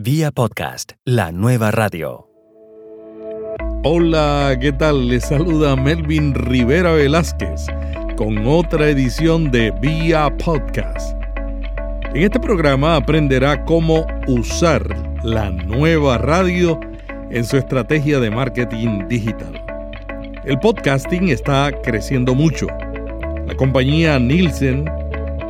Vía podcast, la nueva radio. Hola, ¿qué tal? Les saluda Melvin Rivera Velázquez con otra edición de Vía Podcast. En este programa aprenderá cómo usar la nueva radio en su estrategia de marketing digital. El podcasting está creciendo mucho. La compañía Nielsen,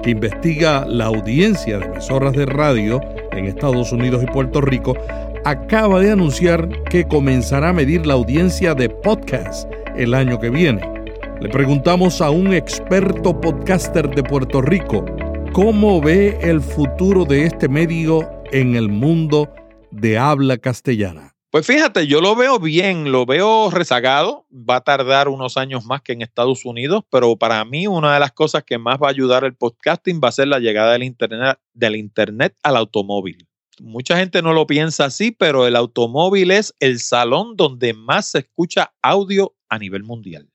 que investiga la audiencia de emisoras de radio, en Estados Unidos y Puerto Rico, acaba de anunciar que comenzará a medir la audiencia de podcast el año que viene. Le preguntamos a un experto podcaster de Puerto Rico cómo ve el futuro de este medio en el mundo de habla castellana. Pues fíjate, yo lo veo bien, lo veo rezagado, va a tardar unos años más que en Estados Unidos, pero para mí una de las cosas que más va a ayudar el podcasting va a ser la llegada del internet, del internet al automóvil. Mucha gente no lo piensa así, pero el automóvil es el salón donde más se escucha audio a nivel mundial.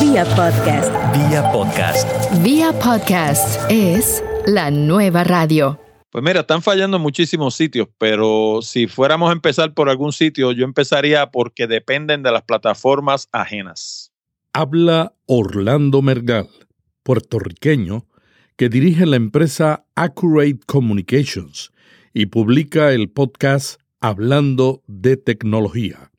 Vía podcast. Vía podcast. Vía podcast es la nueva radio. Pues mira, están fallando muchísimos sitios, pero si fuéramos a empezar por algún sitio, yo empezaría porque dependen de las plataformas ajenas. Habla Orlando Mergal, puertorriqueño, que dirige la empresa Accurate Communications y publica el podcast Hablando de Tecnología.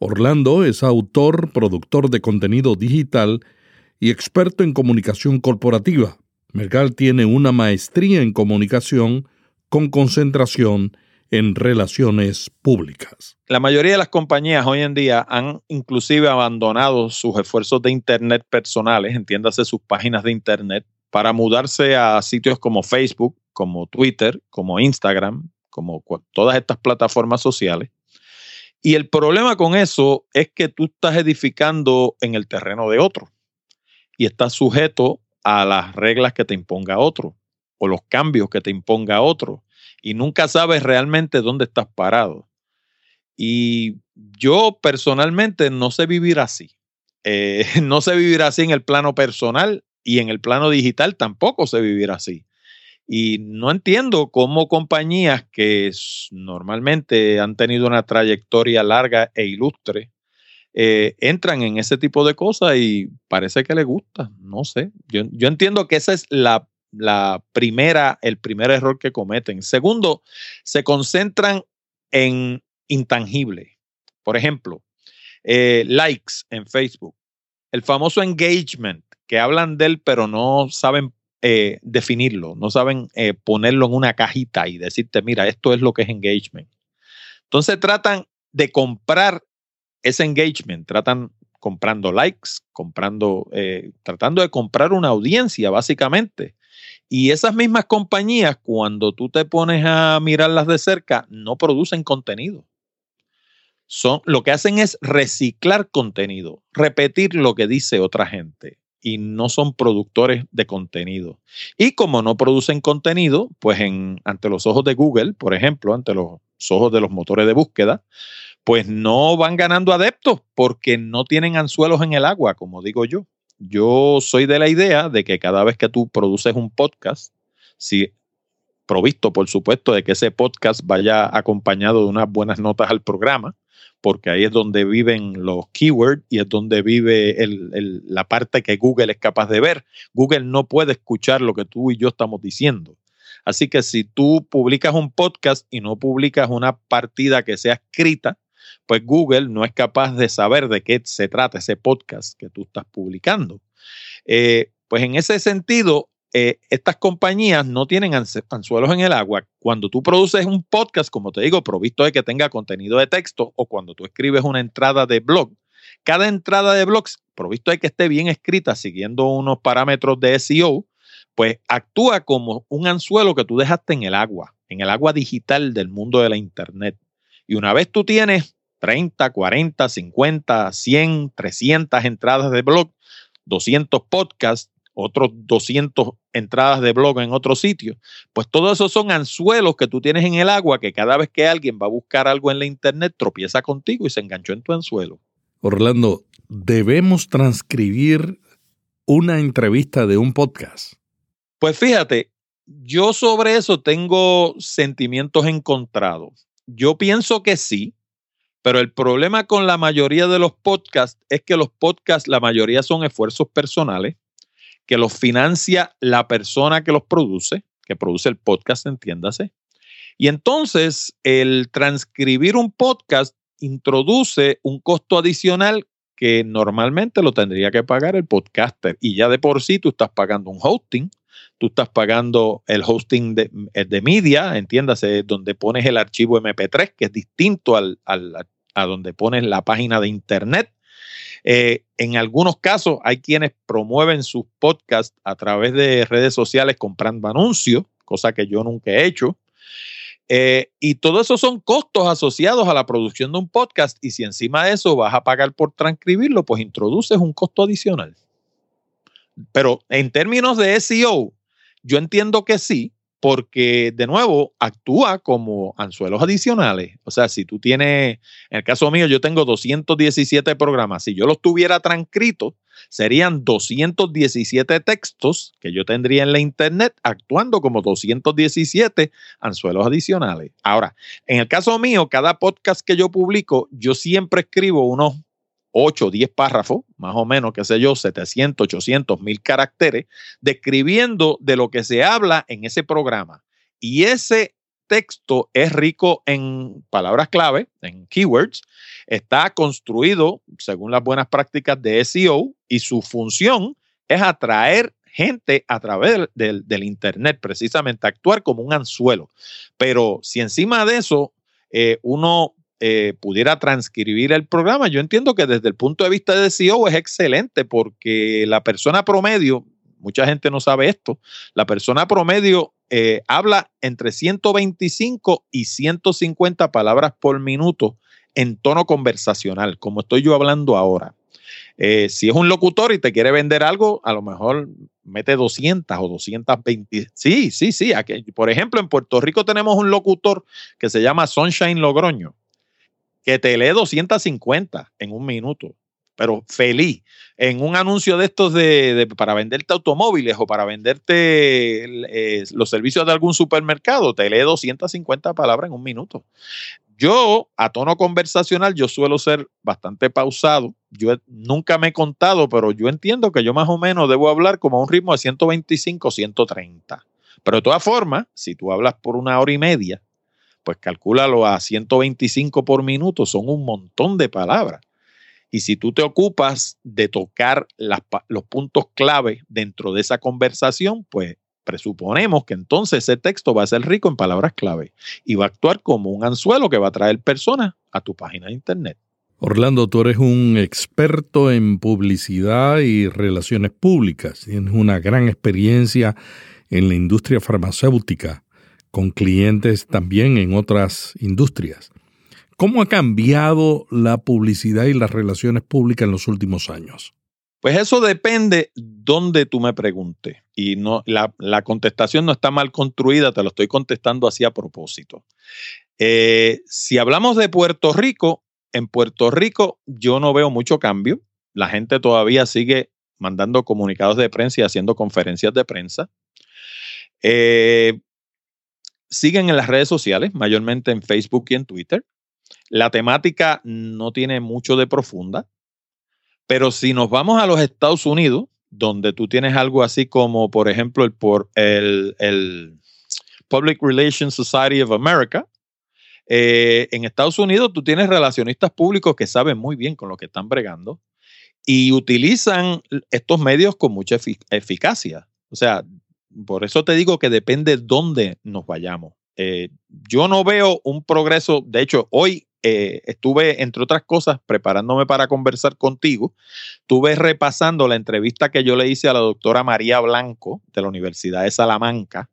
Orlando es autor, productor de contenido digital y experto en comunicación corporativa Mergal tiene una maestría en comunicación con concentración en relaciones públicas. La mayoría de las compañías hoy en día han inclusive abandonado sus esfuerzos de Internet personales, entiéndase sus páginas de Internet, para mudarse a sitios como Facebook, como Twitter, como Instagram, como todas estas plataformas sociales. Y el problema con eso es que tú estás edificando en el terreno de otro y estás sujeto a las reglas que te imponga otro o los cambios que te imponga otro y nunca sabes realmente dónde estás parado. Y yo personalmente no sé vivir así. Eh, no sé vivir así en el plano personal y en el plano digital tampoco sé vivir así. Y no entiendo cómo compañías que normalmente han tenido una trayectoria larga e ilustre eh, entran en ese tipo de cosas y parece que les gusta, no sé. Yo, entiendo que esa es la, primera, el primer error que cometen. Segundo, se concentran en intangible. Por ejemplo, eh, likes en Facebook, el famoso engagement, que hablan de él pero no saben eh, definirlo, no saben ponerlo en una cajita y decirte, mira, esto es lo que es engagement. Entonces tratan de comprar ese engagement, tratan comprando likes, comprando, eh, tratando de comprar una audiencia, básicamente. Y esas mismas compañías, cuando tú te pones a mirarlas de cerca, no producen contenido. Son, lo que hacen es reciclar contenido, repetir lo que dice otra gente y no son productores de contenido. Y como no producen contenido, pues en, ante los ojos de Google, por ejemplo, ante los ojos de los motores de búsqueda, pues no van ganando adeptos porque no tienen anzuelos en el agua, como digo yo. Yo soy de la idea de que cada vez que tú produces un podcast, si provisto, por supuesto, de que ese podcast vaya acompañado de unas buenas notas al programa, porque ahí es donde viven los keywords y es donde vive la parte que Google es capaz de ver. Google no puede escuchar lo que tú y yo estamos diciendo. Así que si tú publicas un podcast y no publicas una partida que sea escrita, pues Google no es capaz de saber de qué se trata ese podcast que tú estás publicando. Eh, pues en ese sentido, eh, estas compañías no tienen anzuelos en el agua. Cuando tú produces un podcast, como te digo, provisto de que tenga contenido de texto o cuando tú escribes una entrada de blog, cada entrada de blogs, provisto de que esté bien escrita siguiendo unos parámetros de SEO, pues actúa como un anzuelo que tú dejaste en el agua, en el agua digital del mundo de la Internet. Y una vez tú tienes 30, 40, 50, 100, 300 entradas de blog, 200 podcasts, otros 200 entradas de blog en otro sitio. Pues todo eso son anzuelos que tú tienes en el agua que cada vez que alguien va a buscar algo en la internet tropieza contigo y se enganchó en tu anzuelo. Orlando, debemos transcribir una entrevista de un podcast. Pues fíjate, yo sobre eso tengo sentimientos encontrados. Yo pienso que sí, pero el problema con la mayoría de los podcasts es que los podcasts, la mayoría son esfuerzos personales, que los financia la persona que los produce, que produce el podcast, entiéndase. Y entonces el transcribir un podcast introduce un costo adicional que normalmente lo tendría que pagar el podcaster. Y ya de por sí tú estás pagando un hosting, tú estás pagando el hosting de, de media, entiéndase, donde pones el archivo MP3, que es distinto al, a donde pones la página de internet. Eh, en algunos casos hay quienes promueven sus podcasts a través de redes sociales comprando anuncios, cosa que yo nunca he hecho. Eh, y todo eso son costos asociados a la producción de un podcast y si encima de eso vas a pagar por transcribirlo, pues introduces un costo adicional. Pero en términos de SEO, yo entiendo que sí, porque de nuevo actúa como anzuelos adicionales. O sea, si tú tienes, en el caso mío, yo tengo 217 programas. Si yo los tuviera transcritos, serían 217 textos que yo tendría en la internet actuando como 217 anzuelos adicionales. Ahora, en el caso mío, cada podcast que yo publico, yo siempre escribo unos 8, 10 párrafos, más o menos, qué sé yo, 700, 800, 1000 caracteres, describiendo de lo que se habla en ese programa. Y ese texto es rico en palabras clave, en keywords, está construido según las buenas prácticas de SEO y su función es atraer gente a través del, del, Internet, precisamente actuar como un anzuelo. Pero si encima de eso eh, uno eh, pudiera transcribir el programa, yo entiendo que desde el punto de vista de SEO es excelente porque la persona promedio, mucha gente no sabe esto, la persona promedio eh, habla entre 125 y 150 palabras por minuto en tono conversacional, como estoy yo hablando ahora. Eh, si es un locutor y te quiere vender algo, a lo mejor mete 200 o 220. Sí, sí, sí. Por ejemplo, en Puerto Rico tenemos un locutor que se llama Sunshine Logroño que te lee 250 en un minuto, pero feliz. En un anuncio de estos de, para venderte automóviles o para venderte eh, los servicios de algún supermercado, te lee 250 palabras en un minuto. Yo, a tono conversacional, yo suelo ser bastante pausado. Yo nunca me he contado, pero yo entiendo que yo más o menos debo hablar como a un ritmo de 125, 130. Pero de todas formas, si tú hablas por una hora y media, pues calcúlalo a 125 por minuto, son un montón de palabras. Y si tú te ocupas de tocar los puntos clave dentro de esa conversación, pues presuponemos que entonces ese texto va a ser rico en palabras clave y va a actuar como un anzuelo que va a traer personas a tu página de internet. Orlando, tú eres un experto en publicidad y relaciones públicas. Tienes una gran experiencia en la industria farmacéutica con clientes también en otras industrias. ¿Cómo ha cambiado la publicidad y las relaciones públicas en los últimos años? Pues eso depende donde tú me preguntes. Y no, la, contestación no está mal construida, te lo estoy contestando así a propósito. Eh, si hablamos de Puerto Rico, en Puerto Rico yo no veo mucho cambio. La gente todavía sigue mandando comunicados de prensa y haciendo conferencias de prensa. Eh, siguen en las redes sociales, mayormente en Facebook y en Twitter. La temática no tiene mucho de profunda, pero si nos vamos a los Estados Unidos, donde tú tienes algo así como, por ejemplo, el, Public Relations Society of America, eh, en Estados Unidos tú tienes relacionistas públicos que saben muy bien con lo que están bregando y utilizan estos medios con mucha eficacia. O sea, por eso te digo que depende dónde nos vayamos. Eh, yo no veo un progreso, de hecho, hoy eh, estuve, entre otras cosas, preparándome para conversar contigo, estuve repasando la entrevista que yo le hice a la doctora María Blanco de la Universidad de Salamanca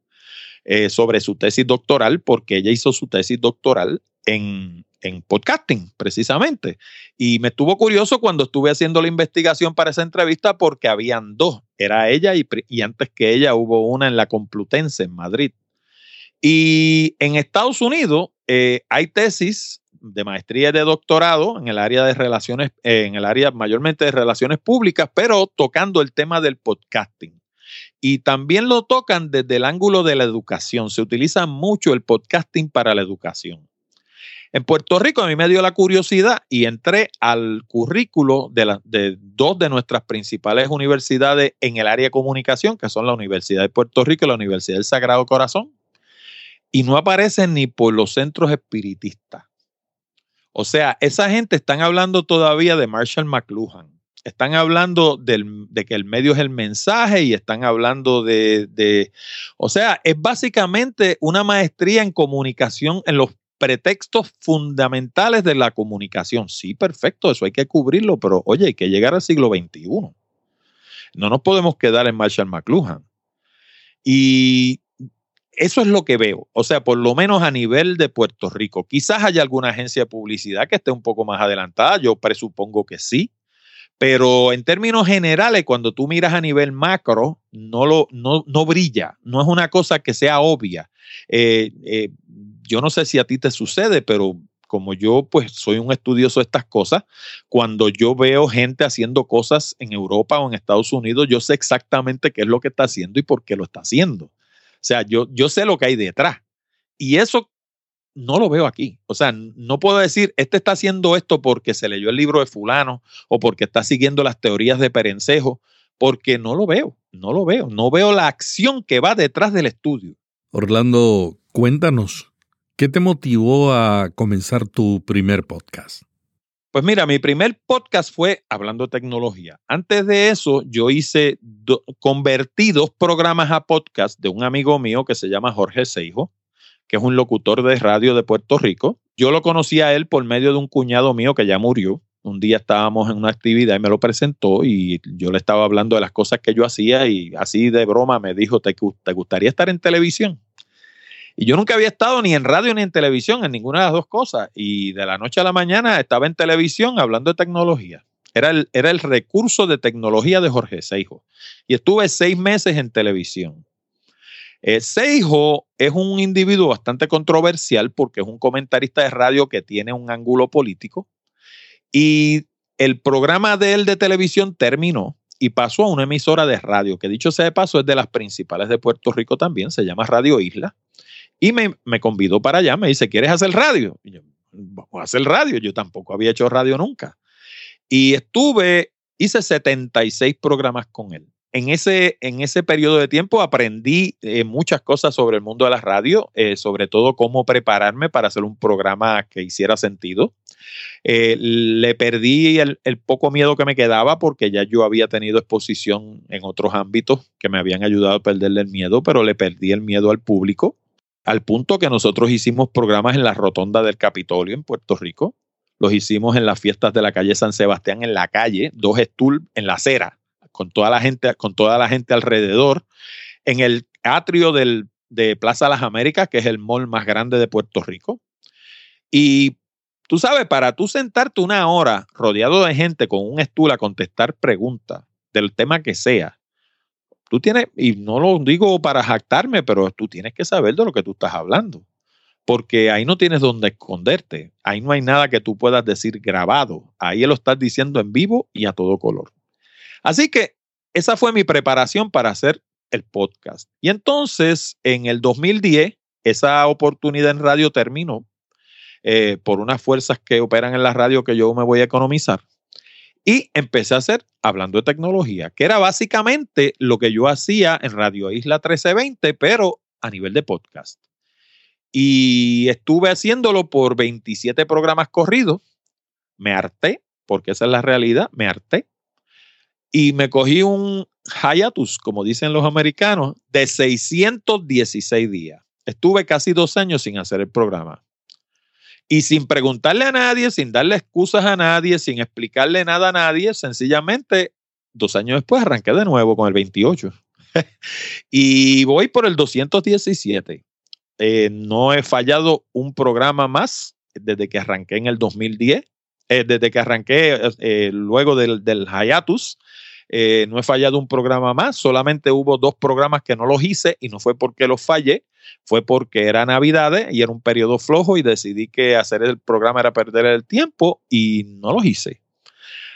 eh, sobre su tesis doctoral, porque ella hizo su tesis doctoral en, en podcasting, precisamente. Y me estuvo curioso cuando estuve haciendo la investigación para esa entrevista porque habían dos, era ella y, antes que ella hubo una en la Complutense, en Madrid. Y en Estados Unidos eh, hay tesis de maestría y de doctorado en el área de relaciones, eh, en el área mayormente de relaciones públicas, pero tocando el tema del podcasting. y también lo tocan desde el ángulo de la educación. Se utiliza mucho el podcasting para la educación. En Puerto Rico a mí me dio la curiosidad y entré al currículo de, dos de nuestras principales universidades en el área de comunicación, que son la Universidad de Puerto Rico y la Universidad del Sagrado Corazón, y no aparecen ni por los centros espiritistas. O sea, esa gente están hablando todavía de Marshall McLuhan. Están hablando de que el medio es el mensaje y están hablando de, de, o sea, es básicamente una maestría en comunicación, en los pretextos fundamentales de la comunicación. Sí, perfecto, eso hay que cubrirlo, pero oye, hay que llegar al siglo XXI. No nos podemos quedar en Marshall McLuhan. Y eso es lo que veo. O sea, por lo menos a nivel de Puerto Rico. Quizás haya alguna agencia de publicidad que esté un poco más adelantada. Yo presupongo que sí. Pero en términos generales, cuando tú miras a nivel macro, no, lo, no, no brilla. No es una cosa que sea obvia. Eh, eh, yo no sé si a ti te sucede, pero como yo pues soy un estudioso de estas cosas, cuando yo veo gente haciendo cosas en Europa o en Estados Unidos, yo sé exactamente qué es lo que está haciendo y por qué lo está haciendo. O sea, yo, yo sé lo que hay detrás. Y eso no lo veo aquí. O sea, no puedo decir, este está haciendo esto porque se leyó el libro de fulano o porque está siguiendo las teorías de Perencejo, porque no lo veo, no lo veo. No veo la acción que va detrás del estudio. Orlando, cuéntanos, ¿qué te motivó a comenzar tu primer podcast? Pues mira, mi primer podcast fue hablando de tecnología. Antes de eso, yo hice, convertí dos programas a podcast de un amigo mío que se llama Jorge Seijo, que es un locutor de radio de Puerto Rico. Yo lo conocí a él por medio de un cuñado mío que ya murió. Un día estábamos en una actividad y me lo presentó y yo le estaba hablando de las cosas que yo hacía y así de broma me dijo, ¿te, te gustaría estar en televisión? Y yo nunca había estado ni en radio ni en televisión, en ninguna de las dos cosas. Y de la noche a la mañana estaba en televisión hablando de tecnología. Era el, era el recurso de tecnología de Jorge Seijo. Y estuve seis meses en televisión. Eh, Seijo es un individuo bastante controversial porque es un comentarista de radio que tiene un ángulo político. Y el programa de él de televisión terminó y pasó a una emisora de radio, que dicho sea de paso es de las principales de Puerto Rico también, se llama Radio Isla. Y me, me, convidó para allá, me dice, ¿quieres hacer radio? Y yo, vamos a hacer radio. Yo tampoco había hecho radio nunca. Y estuve, hice 76 programas con él. En ese, en ese periodo de tiempo aprendí eh, muchas cosas sobre el mundo de la radio, eh, sobre todo cómo prepararme para hacer un programa que hiciera sentido. Eh, le perdí el, el, poco miedo que me quedaba porque ya yo había tenido exposición en otros ámbitos que me habían ayudado a perderle el miedo, pero le perdí el miedo al público al punto que nosotros hicimos programas en la rotonda del Capitolio en Puerto Rico, los hicimos en las fiestas de la calle San Sebastián en la calle, dos stool en la acera, con toda la gente, con toda la gente alrededor, en el atrio del, de Plaza Las Américas, que es el mall más grande de Puerto Rico. Y tú sabes, para tú sentarte una hora rodeado de gente con un stool a contestar preguntas del tema que sea, tú tienes, y no lo digo para jactarme, pero tú tienes que saber de lo que tú estás hablando. Porque ahí no tienes donde esconderte. Ahí no hay nada que tú puedas decir grabado. Ahí lo estás diciendo en vivo y a todo color. Así que esa fue mi preparación para hacer el podcast. Y entonces, en el 2010, esa oportunidad en radio terminó eh, por unas fuerzas que operan en la radio que yo me voy a economizar. Y empecé a hacer hablando de tecnología, que era básicamente lo que yo hacía en Radio Isla 1320, pero a nivel de podcast. Y estuve haciéndolo por 27 programas corridos. Me harté, porque esa es la realidad, me harté. Y me cogí un hiatus, como dicen los americanos, de 616 días. Estuve casi dos años sin hacer el programa. Y sin preguntarle a nadie, sin darle excusas a nadie, sin explicarle nada a nadie, sencillamente dos años después arranqué de nuevo con el 28. y voy por el 217. Eh, no he fallado un programa más desde que arranqué en el 2010, eh, desde que arranqué eh, luego del, del hiatus. No he fallado un programa más, solamente hubo dos programas que no los hice y no fue porque los fallé, fue porque era Navidades y era un periodo flojo y decidí que hacer el programa era perder el tiempo y no lo hice.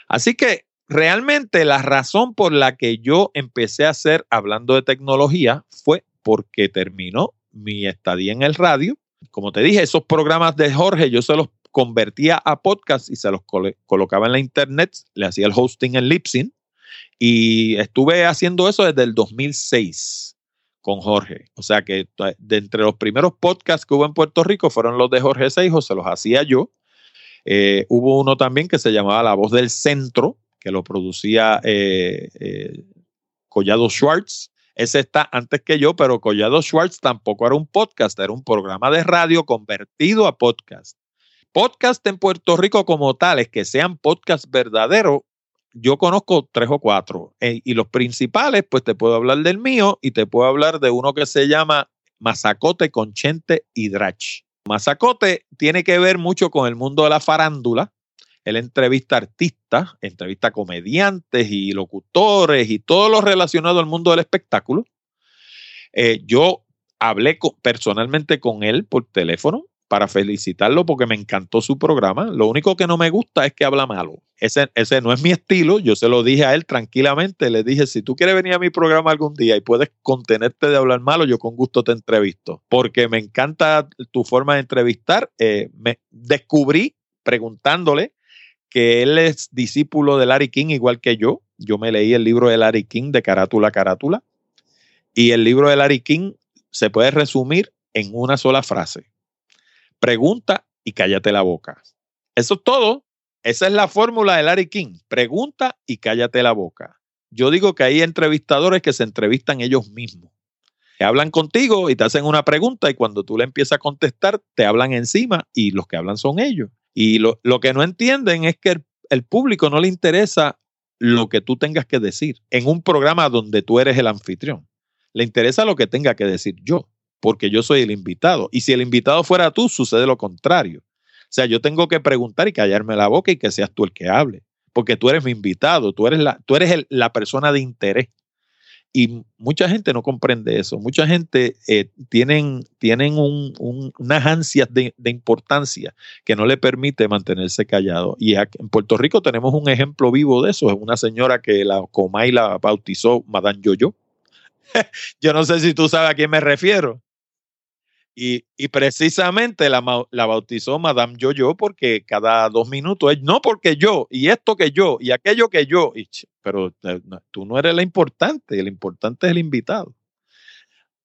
Así que realmente la razón por la que yo empecé a hacer hablando de tecnología fue porque terminó mi estadía en el radio. Como te dije, esos programas de Jorge yo se los convertía a podcast y se los colocaba en la internet, le hacía el hosting en Lipsyn y estuve haciendo eso desde el 2006 con Jorge. O sea que de entre los primeros podcasts que hubo en Puerto Rico fueron los de Jorge Seijo, se los hacía yo. Eh, hubo uno también que se llamaba La Voz del Centro, que lo producía eh, eh, Collado Schwartz. Ese está antes que yo, pero Collado Schwartz tampoco era un podcast, era un programa de radio convertido a podcast. Podcast en Puerto Rico como tales, que sean podcast verdaderos, yo conozco tres o cuatro. Eh, y los principales, pues te puedo hablar del mío y te puedo hablar de uno que se llama Mazacote con Chente y Drach. Mazacote tiene que ver mucho con el mundo de la farándula. Él entrevista artistas, entrevista comediantes y locutores y todo lo relacionado al mundo del espectáculo. Eh, yo hablé personalmente con él por teléfono para felicitarlo porque me encantó su programa. Lo único que no me gusta es que habla malo. Ese, ese no es mi estilo. Yo se lo dije a él tranquilamente. Le dije, si tú quieres venir a mi programa algún día y puedes contenerte de hablar malo, yo con gusto te entrevisto. Porque me encanta tu forma de entrevistar. Eh, me descubrí preguntándole que él es discípulo de Larry King igual que yo. Yo me leí el libro de Larry King de Carátula a Carátula. Y el libro de Larry King se puede resumir en una sola frase pregunta y cállate la boca. Eso es todo. Esa es la fórmula de Larry King. Pregunta y cállate la boca. Yo digo que hay entrevistadores que se entrevistan ellos mismos. Hablan contigo y te hacen una pregunta y cuando tú le empiezas a contestar, te hablan encima y los que hablan son ellos. Y lo, que no entienden es que el público no le interesa lo que tú tengas que decir en un programa donde tú eres el anfitrión. Le interesa lo que tenga que decir yo porque yo soy el invitado. Y si el invitado fuera tú, sucede lo contrario. O sea, yo tengo que preguntar y callarme la boca y que seas tú el que hable, porque tú eres mi invitado, tú eres la, tú eres la persona de interés. Y mucha gente no comprende eso. Mucha gente eh, tienen, tienen unas ansias de, importancia que no le permite mantenerse callado. Y en Puerto Rico tenemos un ejemplo vivo de eso. Es una señora que la Comay la bautizó Madame Yoyo. Yo no sé si tú sabes a quién me refiero. Y, precisamente la, bautizó Madame Yo-Yo porque cada dos minutos es no porque yo, y esto que yo, y aquello que yo. pero eh, tú no eres la importante, el importante es el invitado.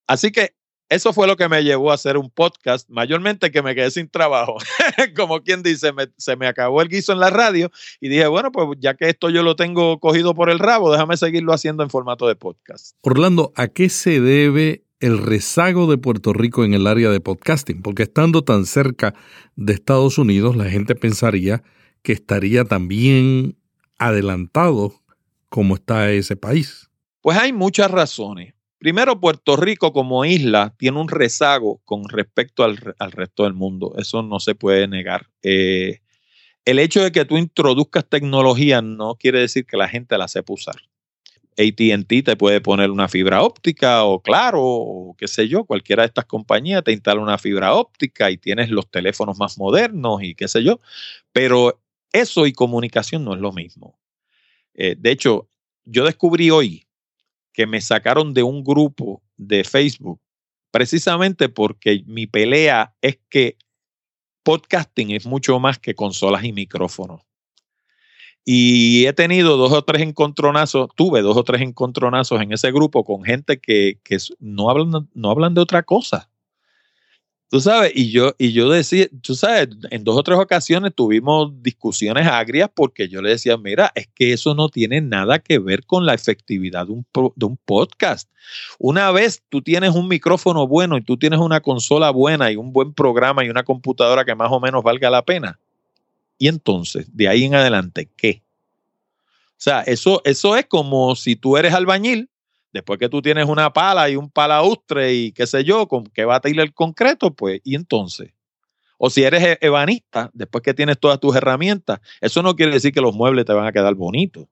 Así que eso fue lo que me llevó a hacer un podcast, mayormente que me quedé sin trabajo. Como quien dice, se me acabó el guiso en la radio y dije, bueno, pues ya que esto yo lo tengo cogido por el rabo, déjame seguirlo haciendo en formato de podcast. Orlando, ¿a qué se debe el rezago de Puerto Rico en el área de podcasting, porque estando tan cerca de Estados Unidos, la gente pensaría que estaría también adelantado como está ese país. Pues hay muchas razones. Primero, Puerto Rico como isla tiene un rezago con respecto al, resto del mundo. Eso no se puede negar. Eh, el hecho de que tú introduzcas tecnología no quiere decir que la gente la sepa usar. ATT te puede poner una fibra óptica o claro, o qué sé yo, cualquiera de estas compañías te instala una fibra óptica y tienes los teléfonos más modernos y qué sé yo, pero eso y comunicación no es lo mismo. Eh, de hecho, yo descubrí hoy que me sacaron de un grupo de Facebook precisamente porque mi pelea es que podcasting es mucho más que consolas y micrófonos. Y he tenido dos o tres encontronazos, tuve dos o tres encontronazos en ese grupo con gente que, no, hablan, no hablan de otra cosa. Tú sabes, y yo, y yo decía, tú sabes, en dos o tres ocasiones tuvimos discusiones agrias porque yo le decía, mira, es que eso no tiene nada que ver con la efectividad de un, de un podcast. Una vez tú tienes un micrófono bueno y tú tienes una consola buena y un buen programa y una computadora que más o menos valga la pena. Y entonces, de ahí en adelante, ¿qué? O sea, eso, eso es como si tú eres albañil Después que tú tienes una pala y un palaustre y qué sé yo, con que va a ir el concreto, pues, y entonces. O si eres e-, ebanista, después que tienes todas tus herramientas, eso no quiere decir que los muebles te van a quedar bonitos.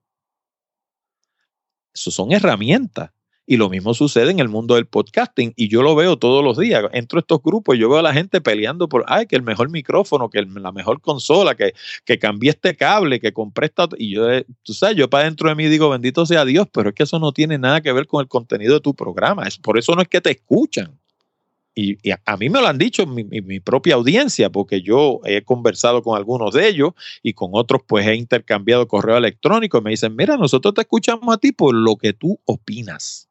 Eso son herramientas. Y lo mismo sucede en el mundo del podcasting y yo lo veo todos los días. Entro a estos grupos y yo veo a la gente peleando por, ay, que el mejor micrófono, que la mejor consola, que, que cambié este cable, que compré esta... Y yo, eh, tú sabes, yo para dentro de mí digo, bendito sea Dios, pero es que eso no tiene nada que ver con el contenido de tu programa. Es, por eso no es que te escuchan. Y, a, mí me lo han dicho mi, mi, propia audiencia, porque yo he conversado con algunos de ellos y con otros pues he intercambiado correo electrónico y me dicen, mira, nosotros te escuchamos a ti por lo que tú opinas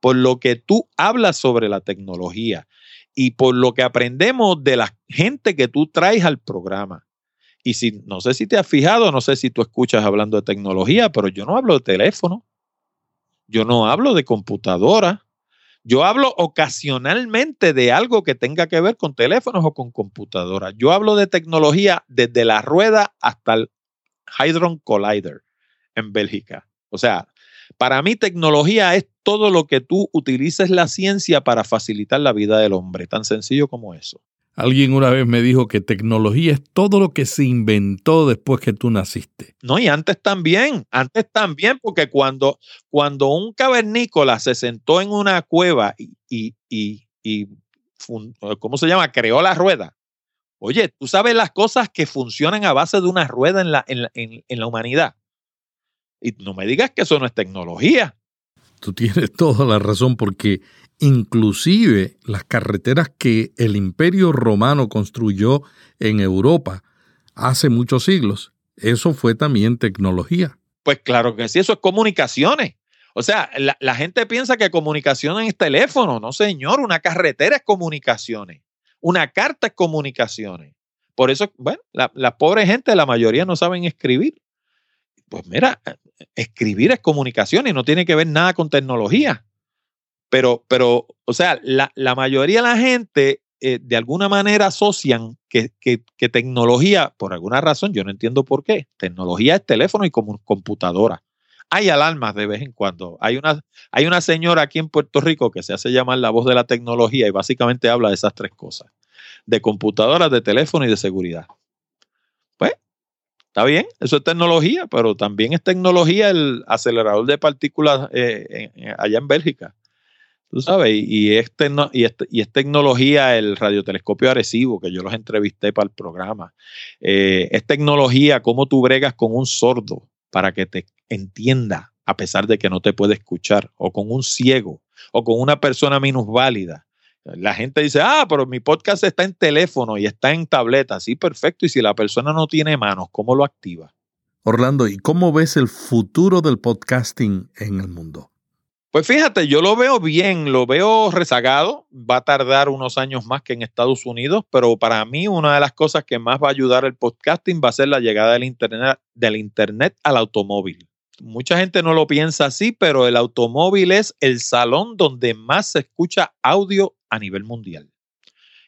por lo que tú hablas sobre la tecnología y por lo que aprendemos de la gente que tú traes al programa. Y si no sé si te has fijado, no sé si tú escuchas hablando de tecnología, pero yo no hablo de teléfono. Yo no hablo de computadora. Yo hablo ocasionalmente de algo que tenga que ver con teléfonos o con computadoras. Yo hablo de tecnología desde la rueda hasta el Hydron Collider en Bélgica. O sea, para mí tecnología es todo lo que tú utilices la ciencia para facilitar la vida del hombre, tan sencillo como eso. Alguien una vez me dijo que tecnología es todo lo que se inventó después que tú naciste. No, y antes también, antes también, porque cuando, cuando un cavernícola se sentó en una cueva y, y, y, ¿cómo se llama? Creó la rueda. Oye, tú sabes las cosas que funcionan a base de una rueda en la, en, en la humanidad. Y no me digas que eso no es tecnología. Tú tienes toda la razón porque inclusive las carreteras que el imperio romano construyó en Europa hace muchos siglos, eso fue también tecnología. Pues claro que sí, eso es comunicaciones. O sea, la, gente piensa que comunicación es teléfono. No, señor, una carretera es comunicaciones. Una carta es comunicaciones. Por eso, bueno, la, la pobre gente, la mayoría no saben escribir. Pues mira, escribir es comunicación y no tiene que ver nada con tecnología. Pero, pero o sea, la, mayoría de la gente eh, de alguna manera asocian que, tecnología, por alguna razón, yo no entiendo por qué, tecnología es teléfono y como computadora. Hay alarmas de vez en cuando. Hay una, hay una señora aquí en Puerto Rico que se hace llamar la voz de la tecnología y básicamente habla de esas tres cosas, de computadoras, de teléfono y de seguridad. Está bien, eso es tecnología, pero también es tecnología el acelerador de partículas eh, allá en Bélgica. Tú sabes, y, es tecnología el radiotelescopio Arecibo, que yo los entrevisté para el programa. Eh, es tecnología cómo tú bregas con un sordo para que te entienda a pesar de que no te puede escuchar, o con un ciego, o con una persona minusválida. La gente dice, ah, pero mi podcast está en teléfono y está en tableta. Sí, perfecto. Y si la persona no tiene manos, ¿cómo lo activa? Orlando, ¿y cómo ves el futuro del podcasting en el mundo? Pues fíjate, yo lo veo bien, lo veo rezagado, va a tardar unos años más que en Estados Unidos, pero para mí una de las cosas que más va a ayudar el podcasting va a ser la llegada del internet, del internet al automóvil. Mucha gente no lo piensa así, pero el automóvil es el salón donde más se escucha audio a nivel mundial.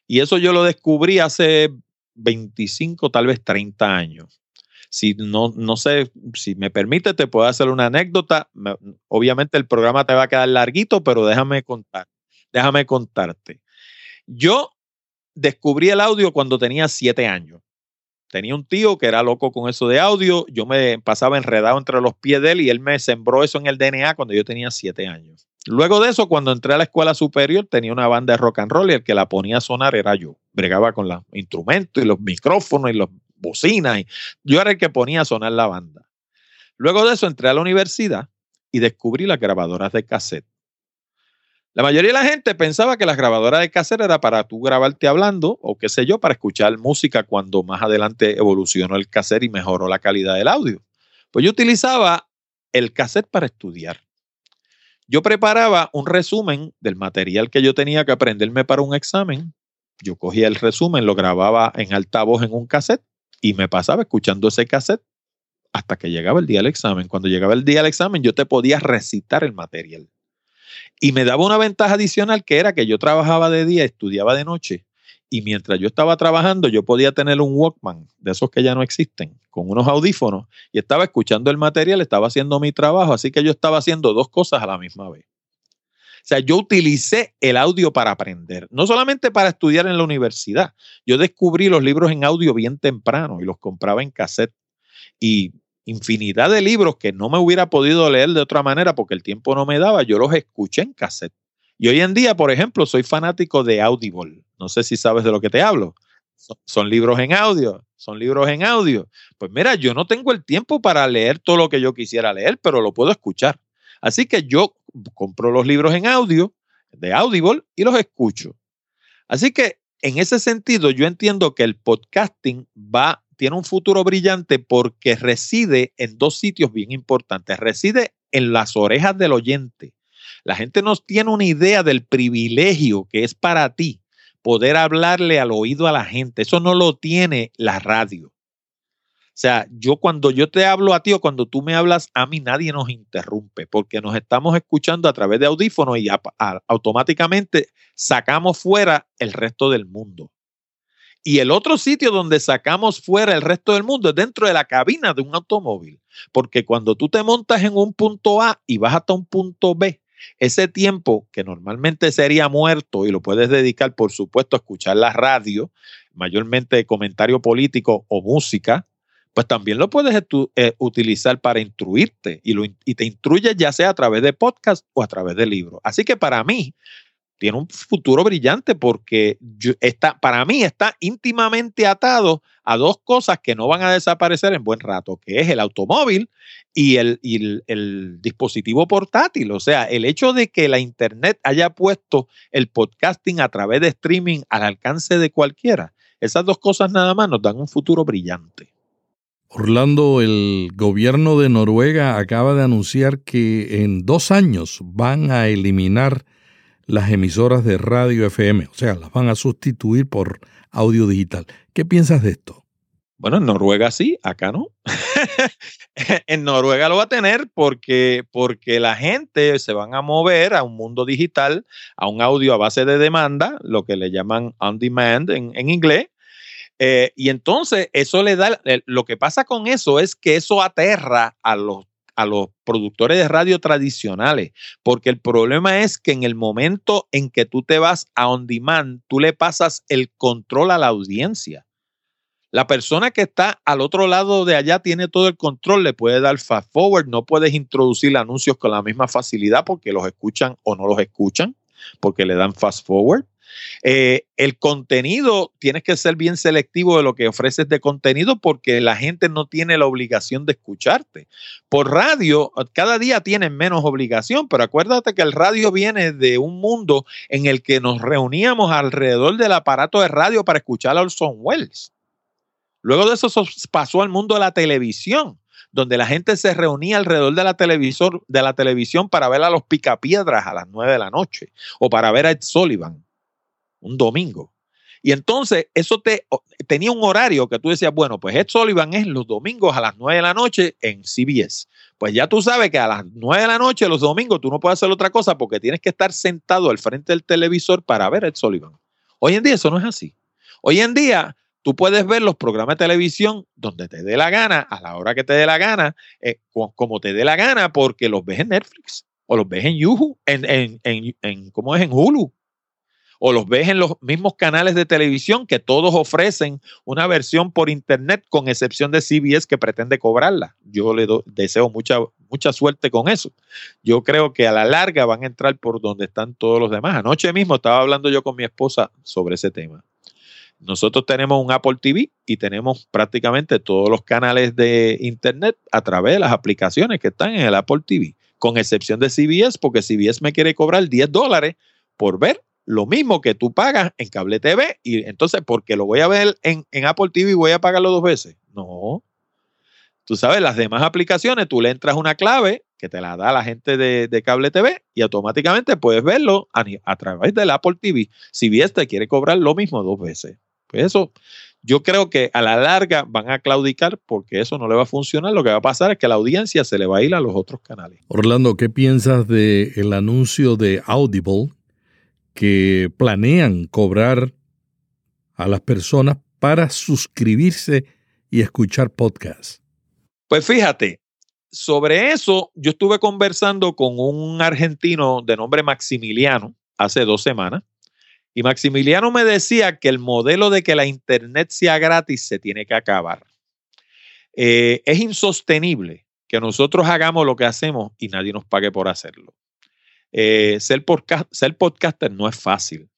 Y eso yo lo descubrí hace 25, tal vez 30 años. Si no, no sé, si me permite, te puedo hacer una anécdota. Obviamente el programa te va a quedar larguito, pero déjame contar, déjame contarte. Yo descubrí el audio cuando tenía siete años. Tenía un tío que era loco con eso de audio. Yo me pasaba enredado entre los pies de él y él me sembró eso en el DNA cuando yo tenía siete años. Luego de eso, cuando entré a la escuela superior, tenía una banda de rock and roll y el que la ponía a sonar era yo. Bregaba con los instrumentos y los micrófonos y las bocinas. Y yo era el que ponía a sonar la banda. Luego de eso, entré a la universidad y descubrí las grabadoras de cassette. La mayoría de la gente pensaba que las grabadoras de cassette era para tú grabarte hablando o qué sé yo, para escuchar música cuando más adelante evolucionó el cassette y mejoró la calidad del audio. Pues yo utilizaba el cassette para estudiar. Yo preparaba un resumen del material que yo tenía que aprenderme para un examen. Yo cogía el resumen, lo grababa en altavoz en un cassette y me pasaba escuchando ese cassette hasta que llegaba el día del examen. Cuando llegaba el día del examen, yo te podía recitar el material. Y me daba una ventaja adicional que era que yo trabajaba de día, estudiaba de noche y mientras yo estaba trabajando, yo podía tener un Walkman, de esos que ya no existen, con unos audífonos, y estaba escuchando el material, estaba haciendo mi trabajo, así que yo estaba haciendo dos cosas a la misma vez. O sea, yo utilicé el audio para aprender, no solamente para estudiar en la universidad. Yo descubrí los libros en audio bien temprano y los compraba en cassette. Y infinidad de libros que no me hubiera podido leer de otra manera porque el tiempo no me daba, yo los escuché en cassette. Y hoy en día, por ejemplo, soy fanático de Audible. No sé si sabes de lo que te hablo. Son, son, libros en audio, son libros en audio. Pues mira, yo no tengo el tiempo para leer todo lo que yo quisiera leer, pero lo puedo escuchar. Así que yo compro los libros en audio de Audible y los escucho. Así que en ese sentido, yo entiendo que el podcasting va, tiene un futuro brillante porque reside en dos sitios bien importantes. Reside en las orejas del oyente. La gente no tiene una idea del privilegio que es para ti poder hablarle al oído a la gente. Eso no lo tiene la radio. O sea, yo cuando yo te hablo a ti o cuando tú me hablas a mí, nadie nos interrumpe porque nos estamos escuchando a través de audífonos y automáticamente sacamos fuera el resto del mundo. Y el otro sitio donde sacamos fuera el resto del mundo es dentro de la cabina de un automóvil. Porque cuando tú te montas en un punto A y vas hasta un punto B, ese tiempo que normalmente sería muerto y lo puedes dedicar, por supuesto, a escuchar la radio, mayormente comentario político o música, pues también lo puedes eh, utilizar para instruirte y, te instruyes ya sea a través de podcast o a través de libros. Así que para mí tiene un futuro brillante porque está, para mí está íntimamente atado a dos cosas que no van a desaparecer en buen rato, que es el automóvil y el, y el dispositivo portátil. O sea, el hecho de que la Internet haya puesto el podcasting a través de streaming al alcance de cualquiera, esas dos cosas nada más nos dan un futuro brillante. Orlando, el gobierno de Noruega acaba de anunciar que en dos años van a eliminar las emisoras de radio FM, o sea, las van a sustituir por audio digital. ¿Qué piensas de esto? Bueno, en Noruega sí, acá no. en Noruega lo va a tener porque, porque la gente se van a mover a un mundo digital, a un audio a base de demanda, lo que le llaman on demand en, en inglés, eh, y entonces eso le da, lo que pasa con eso es que eso aterra a los, a los productores de radio tradicionales, porque el problema es que en el momento en que tú te vas a on demand, tú le pasas el control a la audiencia. La persona que está al otro lado de allá tiene todo el control, le puede dar fast forward, no puedes introducir anuncios con la misma facilidad porque los escuchan o no los escuchan, porque le dan fast forward. Eh, el contenido, tienes que ser bien selectivo de lo que ofreces de contenido porque la gente no tiene la obligación de escucharte. Por radio, cada día tienen menos obligación, pero acuérdate que el radio viene de un mundo en el que nos reuníamos alrededor del aparato de radio para escuchar a Orson Welles. Luego de eso pasó al mundo de la televisión donde la gente se reunía alrededor de la, televisor, de la televisión para ver a los picapiedras a las nueve de la noche o para ver a Ed Sullivan un domingo. Y entonces eso te tenía un horario que tú decías, bueno, pues Ed Sullivan es los domingos a las 9 de la noche en CBS. Pues ya tú sabes que a las 9 de la noche los domingos tú no puedes hacer otra cosa porque tienes que estar sentado al frente del televisor para ver Ed Sullivan. Hoy en día eso no es así. Hoy en día tú puedes ver los programas de televisión donde te dé la gana, a la hora que te dé la gana, eh, como te dé la gana, porque los ves en Netflix o los ves en Yuhu, en, en, en, en ¿cómo es? En Hulu o los ves en los mismos canales de televisión que todos ofrecen una versión por internet con excepción de CBS que pretende cobrarla. Yo le deseo mucha, mucha suerte con eso. Yo creo que a la larga van a entrar por donde están todos los demás. Anoche mismo estaba hablando yo con mi esposa sobre ese tema. Nosotros tenemos un Apple TV y tenemos prácticamente todos los canales de internet a través de las aplicaciones que están en el Apple TV, con excepción de CBS, porque CBS me quiere cobrar 10 dólares por ver lo mismo que tú pagas en cable TV y entonces porque lo voy a ver en, Apple TV voy a pagarlo dos veces. No. Tú sabes, las demás aplicaciones, tú le entras una clave que te la da la gente de, cable TV y automáticamente puedes verlo a, través del Apple TV. Si bien te quiere cobrar lo mismo dos veces. Pues eso, yo creo que a la larga van a claudicar porque eso no le va a funcionar. Lo que va a pasar es que la audiencia se le va a ir a los otros canales. Orlando, ¿qué piensas del anuncio de Audible que planean cobrar a las personas para suscribirse y escuchar podcasts. Pues fíjate, sobre eso yo estuve conversando con un argentino de nombre Maximiliano hace dos semanas y Maximiliano me decía que el modelo de que la internet sea gratis se tiene que acabar. Eh, es insostenible que nosotros hagamos lo que hacemos y nadie nos pague por hacerlo. Eh, ser, podcaster no es fácil,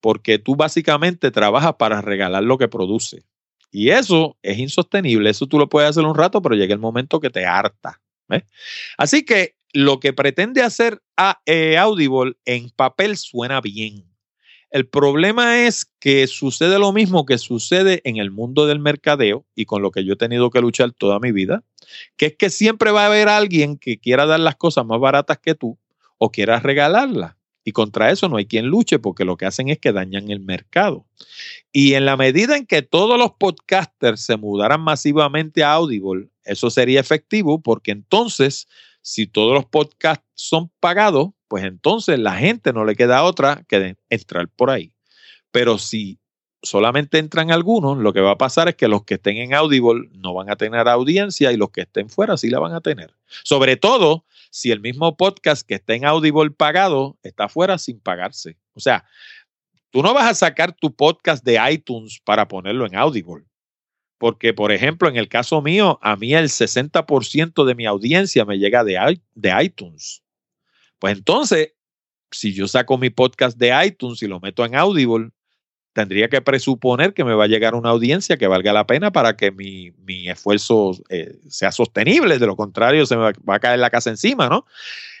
porque tú básicamente trabajas para regalar lo que produce. Y eso es insostenible, eso tú lo puedes hacer un rato, pero llega el momento que te harta. Así que lo que pretende hacer a, eh, Audible en papel suena bien. El problema es que sucede lo mismo que sucede en el mundo del mercadeo y con lo que yo he tenido que luchar toda mi vida, que es que siempre va a haber alguien que quiera dar las cosas más baratas que tú o quiera regalarlas. Y contra eso no hay quien luche porque lo que hacen es que dañan el mercado. Y en la medida en que todos los podcasters se mudaran masivamente a Audible, eso sería efectivo porque entonces, si todos los podcasts son pagados, pues entonces la gente no le queda otra que entrar por ahí. Pero si solamente entran algunos, lo que va a pasar es que los que estén en Audible no van a tener audiencia y los que estén fuera sí la van a tener. Sobre todo si el mismo podcast que está en Audible pagado está fuera sin pagarse. O sea, tú no vas a sacar tu podcast de iTunes para ponerlo en Audible. Porque, por ejemplo, en el caso mío, a mí el 60% de mi audiencia me llega de, de iTunes. Pues entonces, si yo saco mi podcast de iTunes y lo meto en Audible, tendría que presuponer que me va a llegar una audiencia que valga la pena para que mi, esfuerzo eh, sea sostenible. De lo contrario, se me va, a caer la casa encima, ¿no?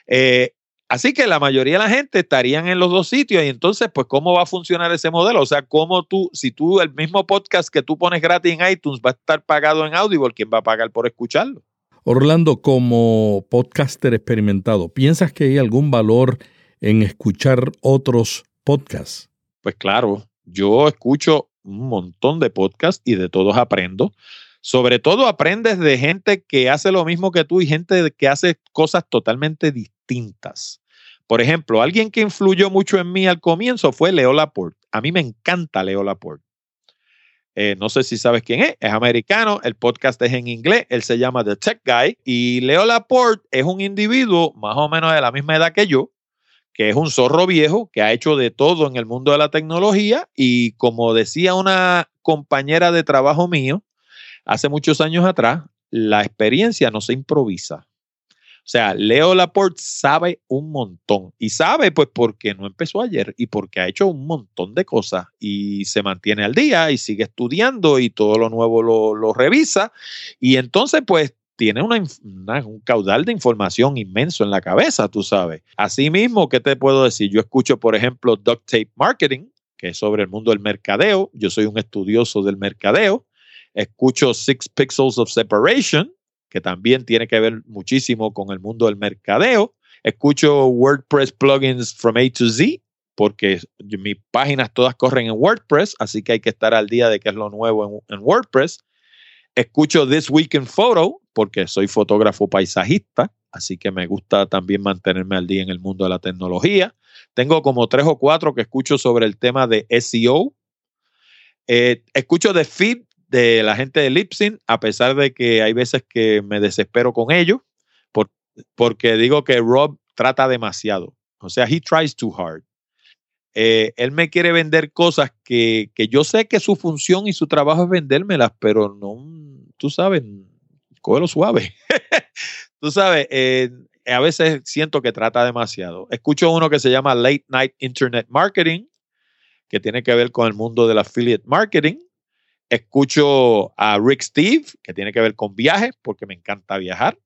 Eh, así que la mayoría de la gente estarían en los dos sitios y entonces, pues, ¿cómo va a funcionar ese modelo? O sea, ¿cómo tú, si tú, el mismo podcast que tú pones gratis en iTunes va a estar pagado en Audible, ¿quién va a pagar por escucharlo? Orlando, como podcaster experimentado, ¿piensas que hay algún valor en escuchar otros podcasts? Pues claro, yo escucho un montón de podcasts y de todos aprendo. Sobre todo aprendes de gente que hace lo mismo que tú y gente que hace cosas totalmente distintas. Por ejemplo, alguien que influyó mucho en mí al comienzo fue Leo Laporte. A mí me encanta Leo Laporte. Eh, no sé si sabes quién es, es americano, el podcast es en inglés, él se llama The Tech Guy y Leo Laporte es un individuo más o menos de la misma edad que yo, que es un zorro viejo que ha hecho de todo en el mundo de la tecnología y como decía una compañera de trabajo mío hace muchos años atrás, la experiencia no se improvisa. O sea, Leo Laporte sabe un montón y sabe pues porque no empezó ayer y porque ha hecho un montón de cosas y se mantiene al día y sigue estudiando y todo lo nuevo lo, lo revisa y entonces pues tiene un caudal de información inmenso en la cabeza, tú sabes. Asimismo, ¿qué te puedo decir? Yo escucho, por ejemplo, Duct Tape Marketing, que es sobre el mundo del mercadeo. Yo soy un estudioso del mercadeo. Escucho Six Pixels of Separation, que también tiene que ver muchísimo con el mundo del mercadeo. Escucho WordPress plugins from A to Z, porque mis páginas todas corren en WordPress, así que hay que estar al día de qué es lo nuevo en WordPress. Escucho This Week in Photo porque soy fotógrafo paisajista, así que me gusta también mantenerme al día en el mundo de la tecnología. Tengo como tres o cuatro que escucho sobre el tema de SEO. Eh, escucho de feed de la gente de Lipsyn, a pesar de que hay veces que me desespero con ellos, porque digo que Rob trata demasiado. O sea, he tries too hard. Eh, él me quiere vender cosas que, que, yo sé que su función y su trabajo es vendérmelas, pero no, tú sabes, cógelo suave. tú sabes, eh, a veces siento que trata demasiado. Escucho uno que se llama Late Night Internet Marketing, que tiene que ver con el mundo del affiliate marketing. Escucho a Rick Steve, que tiene que ver con viajes, porque me encanta viajar.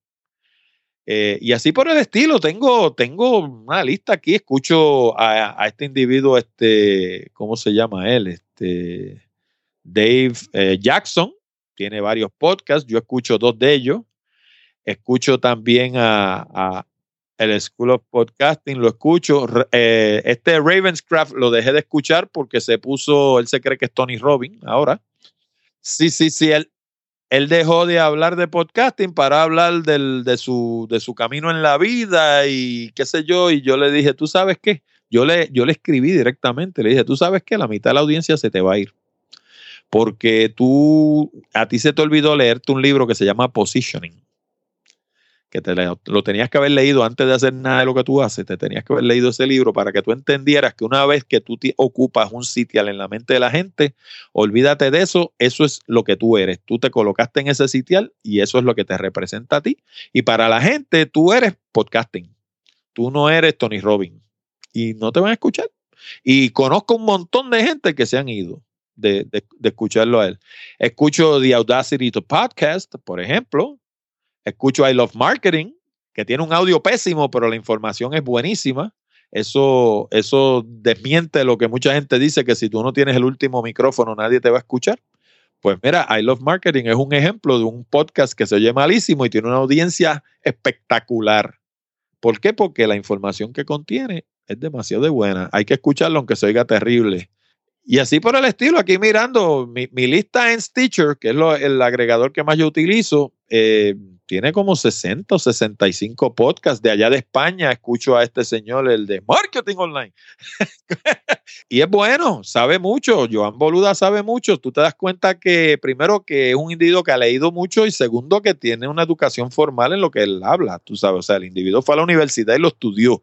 Eh, y así por el estilo, tengo, tengo una lista aquí, escucho a, este individuo, este, ¿cómo se llama él? Este, Dave eh, Jackson, tiene varios podcasts, yo escucho dos de ellos. Escucho también a, el School of Podcasting, lo escucho. Eh, este Ravenscraft lo dejé de escuchar porque se puso, él se cree que es Tony Robbins ahora. Sí, sí, sí, él, él dejó de hablar de podcasting para hablar de, su, de su camino en la vida y qué sé yo. Y yo le dije, ¿tú sabes qué? Yo le, yo le escribí directamente, le dije, ¿tú sabes qué? La mitad de la audiencia se te va a ir. Porque tú, a ti se te olvidó leerte un libro que se llama Positioning que te lo tenías que haber leído antes de hacer nada de lo que tú haces, te tenías que haber leído ese libro para que tú entendieras que una vez que tú te ocupas un sitial en la mente de la gente, olvídate de eso, eso es lo que tú eres. Tú te colocaste en ese sitial y eso es lo que te representa a ti. Y para la gente, tú eres podcasting. Tú no eres Tony Robbins y no te van a escuchar. Y conozco un montón de gente que se han ido de, de escucharlo a él. Escucho The Audacity to Podcast, por ejemplo, Escucho I Love Marketing, que tiene un audio pésimo, pero la información es buenísima. Eso, eso desmiente lo que mucha gente dice, que si tú no tienes el último micrófono nadie te va a escuchar. Pues mira, I Love Marketing es un ejemplo de un podcast que se oye malísimo y tiene una audiencia espectacular. ¿Por qué? Porque la información que contiene es demasiado buena. Hay que escucharlo aunque se oiga terrible. Y así por el estilo, aquí mirando mi, lista en Stitcher, que es el agregador que más yo utilizo, eh, tiene como 60 o 65 podcasts de allá de España. Escucho a este señor, el de Marketing Online. y es bueno, sabe mucho. Joan Boluda sabe mucho. Tú te das cuenta que, primero, que es un individuo que ha leído mucho y segundo, que tiene una educación formal en lo que él habla. Tú sabes, o sea, el individuo fue a la universidad y lo estudió.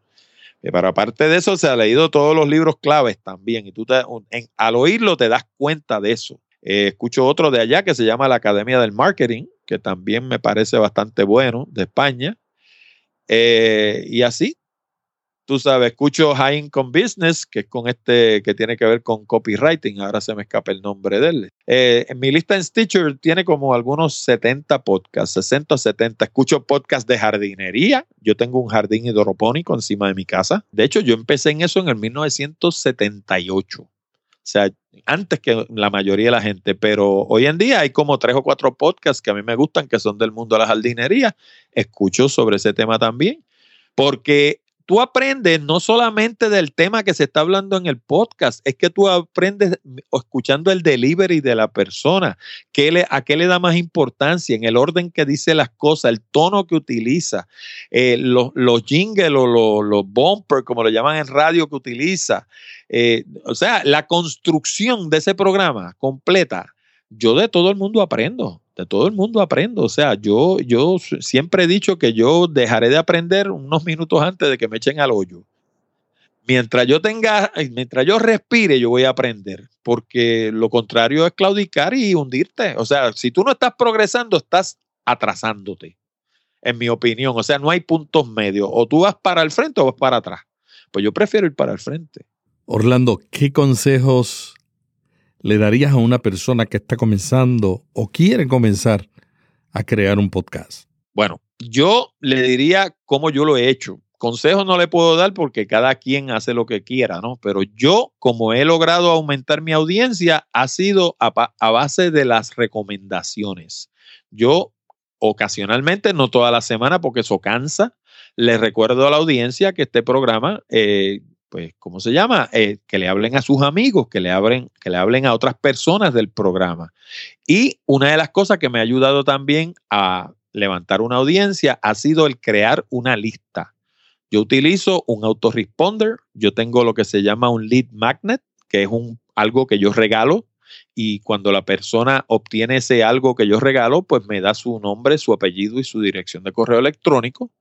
Pero aparte de eso, se ha leído todos los libros claves también. Y tú te, al oírlo te das cuenta de eso. Eh, escucho otro de allá que se llama la Academia del Marketing, que también me parece bastante bueno, de España. Eh, y así, tú sabes, escucho High Income Business, que es con este, que tiene que ver con copywriting, ahora se me escapa el nombre de él. Eh, en mi lista en Stitcher tiene como algunos 70 podcasts, 60 o 70. Escucho podcasts de jardinería. Yo tengo un jardín hidropónico encima de mi casa. De hecho, yo empecé en eso en el 1978. O sea, antes que la mayoría de la gente, pero hoy en día hay como tres o cuatro podcasts que a mí me gustan, que son del mundo de la jardinería. Escucho sobre ese tema también, porque tú aprendes no solamente del tema que se está hablando en el podcast, es que tú aprendes escuchando el delivery de la persona, qué a qué le da más importancia, en el orden que dice las cosas, el tono que utiliza, eh, los, los jingles o los, los bumpers, como lo llaman en radio, que utiliza. Eh, o sea, la construcción de ese programa completa, yo de todo el mundo aprendo todo el mundo aprendo. O sea, yo, yo siempre he dicho que yo dejaré de aprender unos minutos antes de que me echen al hoyo. Mientras yo tenga, mientras yo respire, yo voy a aprender, porque lo contrario es claudicar y hundirte. O sea, si tú no estás progresando, estás atrasándote, en mi opinión. O sea, no hay puntos medios. O tú vas para el frente o vas para atrás. Pues yo prefiero ir para el frente. Orlando, ¿qué consejos le darías a una persona que está comenzando o quiere comenzar a crear un podcast? Bueno, yo le diría cómo yo lo he hecho. Consejos no le puedo dar porque cada quien hace lo que quiera, ¿no? Pero yo, como he logrado aumentar mi audiencia, ha sido a, base de las recomendaciones. Yo ocasionalmente, no toda la semana porque eso cansa, le recuerdo a la audiencia que este programa eh, pues, ¿cómo se llama? Eh, que le hablen a sus amigos, que le, hablen, que le hablen a otras personas del programa. Y una de las cosas que me ha ayudado también a levantar una audiencia ha sido el crear una lista. Yo utilizo un autoresponder, yo tengo lo que se llama un lead magnet, que es un, algo que yo regalo y cuando la persona obtiene ese algo que yo regalo, pues me da su nombre, su apellido y su dirección de correo electrónico.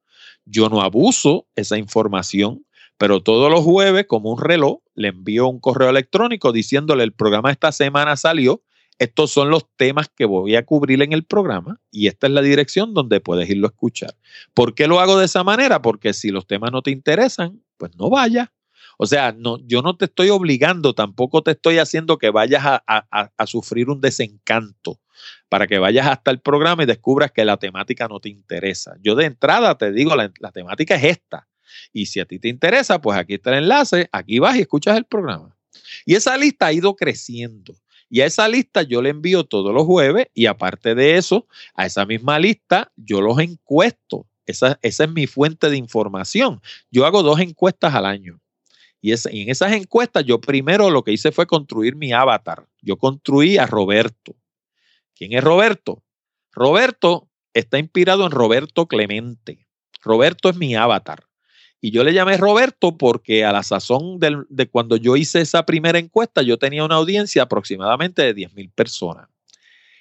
Yo no abuso esa información, pero todos los jueves, como un reloj, le envío un correo electrónico diciéndole el programa esta semana salió, estos son los temas que voy a cubrir en el programa y esta es la dirección donde puedes irlo a escuchar. ¿Por qué lo hago de esa manera? Porque si los temas no te interesan, pues no vayas. O sea, no, yo no te estoy obligando, tampoco te estoy haciendo que vayas a, sufrir un desencanto para que vayas hasta el programa y descubras que la temática no te interesa. Yo de entrada te digo, la temática es esta. Y si a ti te interesa, pues aquí está el enlace, aquí vas y escuchas el programa. Y esa lista ha ido creciendo. Y a esa lista yo le envío todos los jueves y aparte de eso, a esa misma lista yo los encuesto. Esa, esa es mi fuente de información. Yo hago dos encuestas al año. Y, y, en esas encuestas yo primero lo que hice fue construir mi avatar. Yo construí a Roberto. ¿Quién es Roberto? Roberto está inspirado en Roberto Clemente. Roberto es mi avatar. Y yo le llamé Roberto porque a la sazón de cuando yo hice esa primera encuesta, yo tenía una audiencia aproximadamente de 10 mil personas.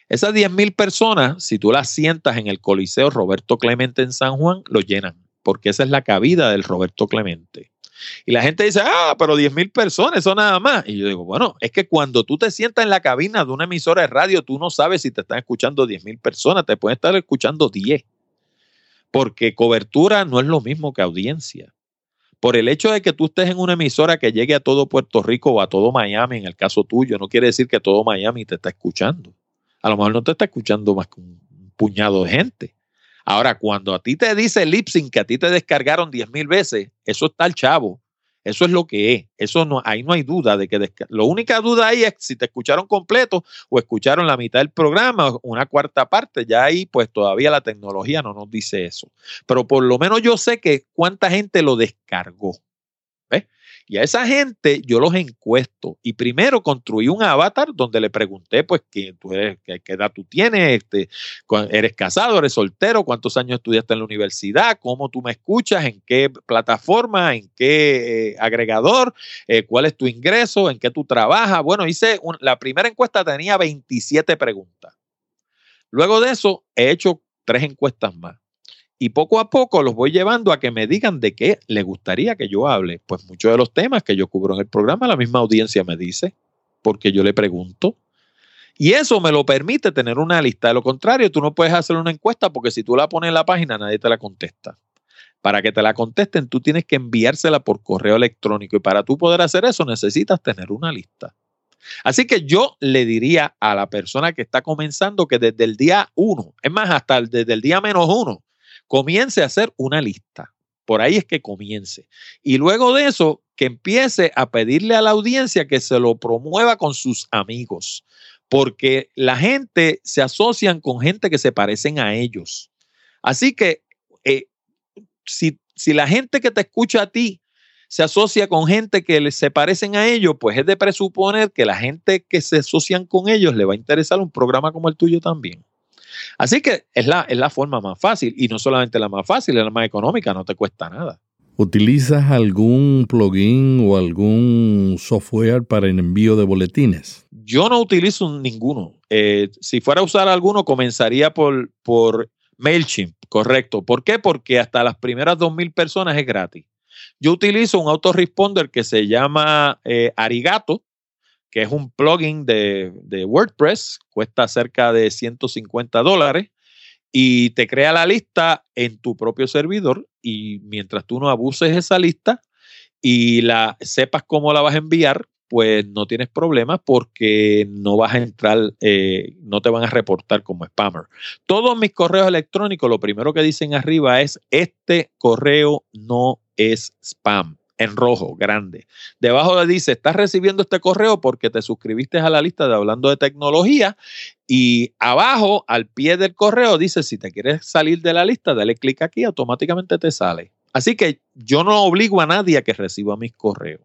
Esas 10.000 personas, si tú las sientas en el Coliseo Roberto Clemente en San Juan, lo llenan, porque esa es la cabida del Roberto Clemente. Y la gente dice, ah, pero 10.000 personas, eso nada más. Y yo digo, bueno, es que cuando tú te sientas en la cabina de una emisora de radio, tú no sabes si te están escuchando 10.000 personas, te pueden estar escuchando 10. Porque cobertura no es lo mismo que audiencia por el hecho de que tú estés en una emisora que llegue a todo Puerto Rico o a todo Miami, en el caso tuyo, no quiere decir que todo Miami te está escuchando. A lo mejor no te está escuchando más que un puñado de gente. Ahora, cuando a ti te dice Lipsing que a ti te descargaron 10 mil veces, eso está el chavo. Eso es lo que es. Eso no, ahí no hay duda de que la única duda ahí es si te escucharon completo o escucharon la mitad del programa, una cuarta parte. Ya ahí, pues todavía la tecnología no nos dice eso. Pero por lo menos yo sé que cuánta gente lo descargó. Y a esa gente yo los encuesto. Y primero construí un avatar donde le pregunté, pues, ¿qué, tú eres, qué, edad tú tienes? Este, ¿Eres casado? ¿Eres soltero? ¿Cuántos años estudiaste en la universidad? ¿Cómo tú me escuchas? ¿En qué plataforma? ¿En qué eh, agregador? Eh, ¿Cuál es tu ingreso? ¿En qué tú trabajas? Bueno, hice la primera encuesta tenía 27 preguntas. Luego de eso, he hecho tres encuestas más. Y poco a poco los voy llevando a que me digan de qué les gustaría que yo hable. Pues muchos de los temas que yo cubro en el programa, la misma audiencia me dice, porque yo le pregunto. Y eso me lo permite tener una lista. De lo contrario, tú no puedes hacer una encuesta porque si tú la pones en la página, nadie te la contesta. Para que te la contesten, tú tienes que enviársela por correo electrónico. Y para tú poder hacer eso, necesitas tener una lista. Así que yo le diría a la persona que está comenzando que desde el día uno, es más, hasta desde el día menos uno, comience a hacer una lista. Por ahí es que comience. Y luego de eso, que empiece a pedirle a la audiencia que se lo promueva con sus amigos. Porque la gente se asocian con gente que se parecen a ellos. Así que eh, si, si la gente que te escucha a ti se asocia con gente que se parecen a ellos, pues es de presuponer que la gente que se asocian con ellos le va a interesar un programa como el tuyo también. Así que es la, es la forma más fácil y no solamente la más fácil, es la más económica, no te cuesta nada. ¿Utilizas algún plugin o algún software para el envío de boletines? Yo no utilizo ninguno. Eh, si fuera a usar alguno, comenzaría por, por MailChimp, correcto. ¿Por qué? Porque hasta las primeras 2.000 personas es gratis. Yo utilizo un autoresponder que se llama eh, Arigato, que es un plugin de, WordPress, cuesta cerca de 150 dólares y te crea la lista en tu propio servidor y mientras tú no abuses esa lista y la sepas cómo la vas a enviar, pues no tienes problemas porque no vas a entrar, eh, no te van a reportar como spammer. Todos mis correos electrónicos, lo primero que dicen arriba es, este correo no es spam en rojo, grande. Debajo dice, estás recibiendo este correo porque te suscribiste a la lista de Hablando de Tecnología y abajo, al pie del correo, dice, si te quieres salir de la lista, dale clic aquí, automáticamente te sale. Así que yo no obligo a nadie a que reciba mis correos.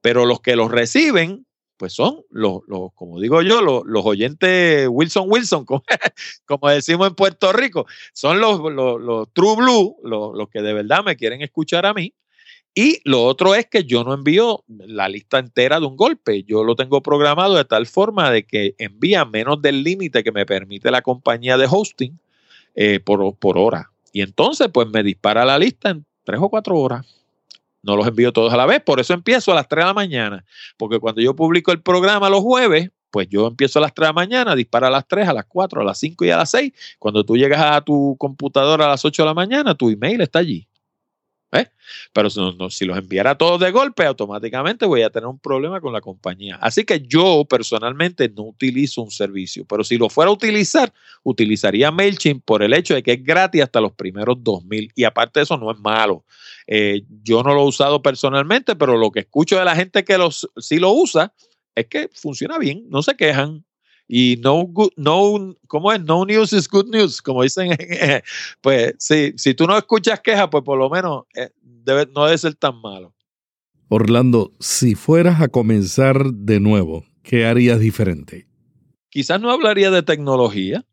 Pero los que los reciben, pues son los, como digo yo, los, oyentes Wilson Wilson, como, decimos en Puerto Rico, son los, los, True Blue, los que de verdad me quieren escuchar a mí y lo otro es que yo no envío la lista entera de un golpe. Yo lo tengo programado de tal forma de que envía menos del límite que me permite la compañía de hosting eh, por, por hora. Y entonces, pues me dispara la lista en tres o cuatro horas. No los envío todos a la vez. Por eso empiezo a las 3 de la mañana. Porque cuando yo publico el programa los jueves, pues yo empiezo a las 3 de la mañana, dispara a las 3, a las 4, a las 5 y a las 6. Cuando tú llegas a tu computadora a las 8 de la mañana, tu email está allí. ¿Eh? Pero si, los enviara todos de golpe, automáticamente voy a tener un problema con la compañía. Así que yo personalmente no utilizo un servicio, pero si lo fuera a utilizar, utilizaría MailChimp por el hecho de que es gratis hasta los primeros 2000 y aparte de eso no es malo. Eh, yo no lo he usado personalmente, pero lo que escucho de la gente que los, sí lo usa es que funciona bien, no se quejan. Y no, no, ¿cómo es? No news is good news, como dicen. pues sí, si tú no escuchas quejas, pues por lo menos eh, debe, no debe ser tan malo. Orlando, si fueras a comenzar de nuevo, ¿qué harías diferente? Quizás no hablaría de tecnología.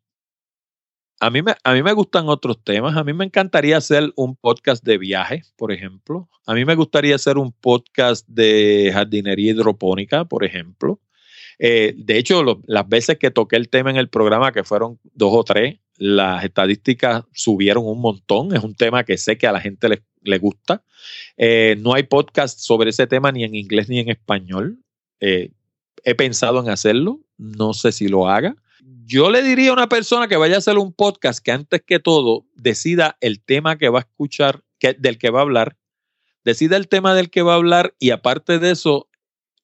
A mí, me, a mí me gustan otros temas. A mí me encantaría hacer un podcast de viaje, por ejemplo. A mí me gustaría hacer un podcast de jardinería hidropónica, por ejemplo. Eh, de hecho, las veces que toqué el tema en el programa, que fueron dos o tres, las estadísticas subieron un montón. Es un tema que sé que a la gente le, gusta. Eh, no hay podcast sobre ese tema ni en inglés ni en español. Eh, he pensado en hacerlo, no sé si lo haga. Yo le diría a una persona que vaya a hacer un podcast que antes que todo decida el tema que va a escuchar, del que va a hablar, decida el tema del que va a hablar y aparte de eso,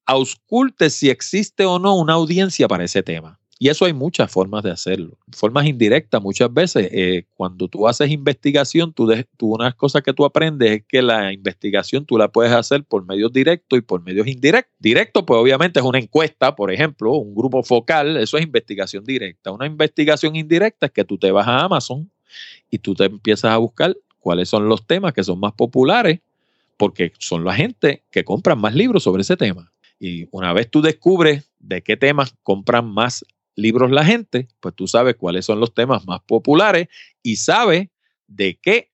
ausculte si existe o no una audiencia para ese tema. Y eso hay muchas formas de hacerlo. Formas indirectas muchas veces. Eh, cuando tú haces investigación, tú, de, tú una cosa que tú aprendes es que la investigación tú la puedes hacer por medios directos y por medios indirectos. Directo, pues obviamente es una encuesta, por ejemplo, un grupo focal, eso es investigación directa. Una investigación indirecta es que tú te vas a Amazon y tú te empiezas a buscar cuáles son los temas que son más populares, porque son la gente que compran más libros sobre ese tema. Y una vez tú descubres de qué temas compran más libros la gente, pues tú sabes cuáles son los temas más populares y sabes de qué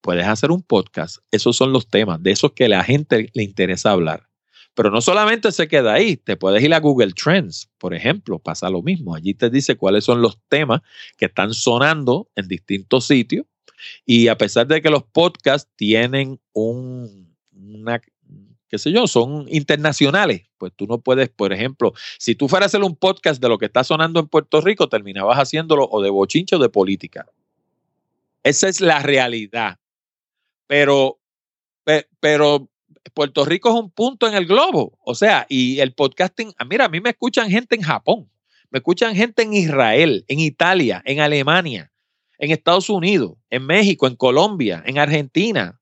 puedes hacer un podcast. Esos son los temas, de esos que la gente le interesa hablar. Pero no solamente se queda ahí, te puedes ir a Google Trends, por ejemplo, pasa lo mismo. Allí te dice cuáles son los temas que están sonando en distintos sitios. Y a pesar de que los podcasts tienen un, una, qué sé yo, son internacionales. Pues tú no puedes, por ejemplo, si tú fueras a hacer un podcast de lo que está sonando en Puerto Rico, terminabas haciéndolo o de bochincho o de política. Esa es la realidad. Pero, pero Puerto Rico es un punto en el globo. O sea, y el podcasting, ah, mira, a mí me escuchan gente en Japón, me escuchan gente en Israel, en Italia, en Alemania, en Estados Unidos, en México, en Colombia, en Argentina.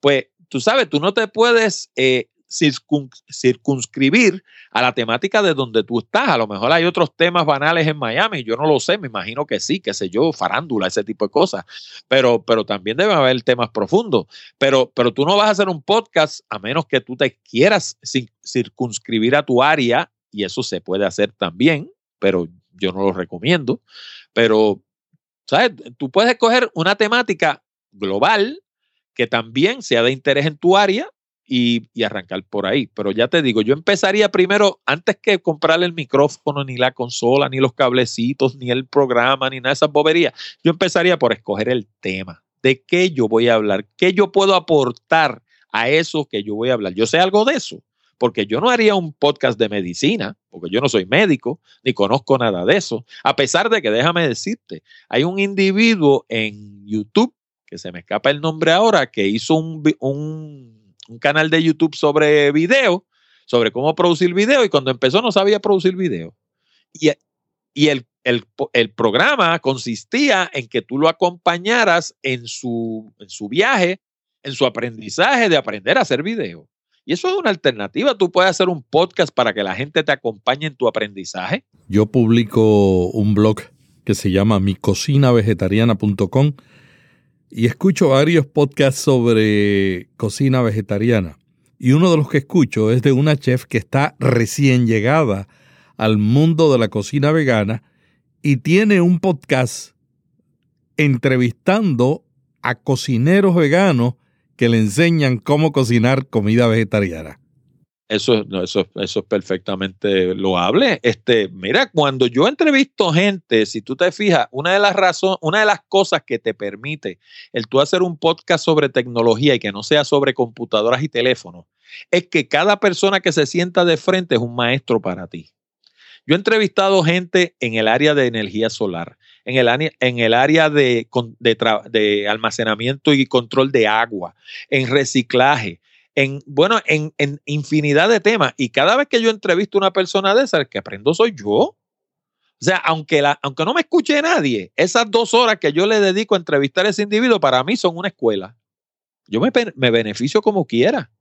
Pues tú sabes, tú no te puedes eh, circunscribir a la temática de donde tú estás. A lo mejor hay otros temas banales en Miami, yo no lo sé, me imagino que sí, qué sé yo, farándula, ese tipo de cosas. Pero, pero también debe haber temas profundos. Pero, pero tú no vas a hacer un podcast a menos que tú te quieras circunscribir a tu área, y eso se puede hacer también, pero yo no lo recomiendo. Pero, ¿sabes? Tú puedes escoger una temática global que también sea de interés en tu área y, arrancar por ahí. Pero ya te digo, yo empezaría primero, antes que comprarle el micrófono, ni la consola, ni los cablecitos, ni el programa, ni nada de esas boberías, yo empezaría por escoger el tema. ¿De qué yo voy a hablar? ¿Qué yo puedo aportar a eso que yo voy a hablar? Yo sé algo de eso, porque yo no haría un podcast de medicina, porque yo no soy médico, ni conozco nada de eso. A pesar de que, déjame decirte, hay un individuo en YouTube que se me escapa el nombre ahora, que hizo un, un, canal de YouTube sobre video, sobre cómo producir video, y cuando empezó no sabía producir video. Y, y el, el, el, programa consistía en que tú lo acompañaras en su, en su viaje, en su aprendizaje de aprender a hacer video. Y eso es una alternativa. Tú puedes hacer un podcast para que la gente te acompañe en tu aprendizaje. Yo publico un blog que se llama micocinavegetariana.com y escucho varios podcasts sobre cocina vegetariana. Y uno de los que escucho es de una chef que está recién llegada al mundo de la cocina vegana y tiene un podcast entrevistando a cocineros veganos que le enseñan cómo cocinar comida vegetariana. Eso, eso, eso es perfectamente loable. Este, mira, cuando yo entrevisto gente, si tú te fijas, una de las razones, una de las cosas que te permite el tú hacer un podcast sobre tecnología y que no sea sobre computadoras y teléfonos, es que cada persona que se sienta de frente es un maestro para ti. Yo he entrevistado gente en el área de energía solar, en el, en el área de, de almacenamiento y control de agua, en reciclaje, en, bueno, en, en, infinidad de temas. Y cada vez que yo entrevisto a una persona de esas, el que aprendo soy yo. O sea, aunque, la, aunque no me escuche nadie, esas dos horas que yo le dedico a entrevistar a ese individuo, para mí son una escuela. Yo me, me beneficio como quiera.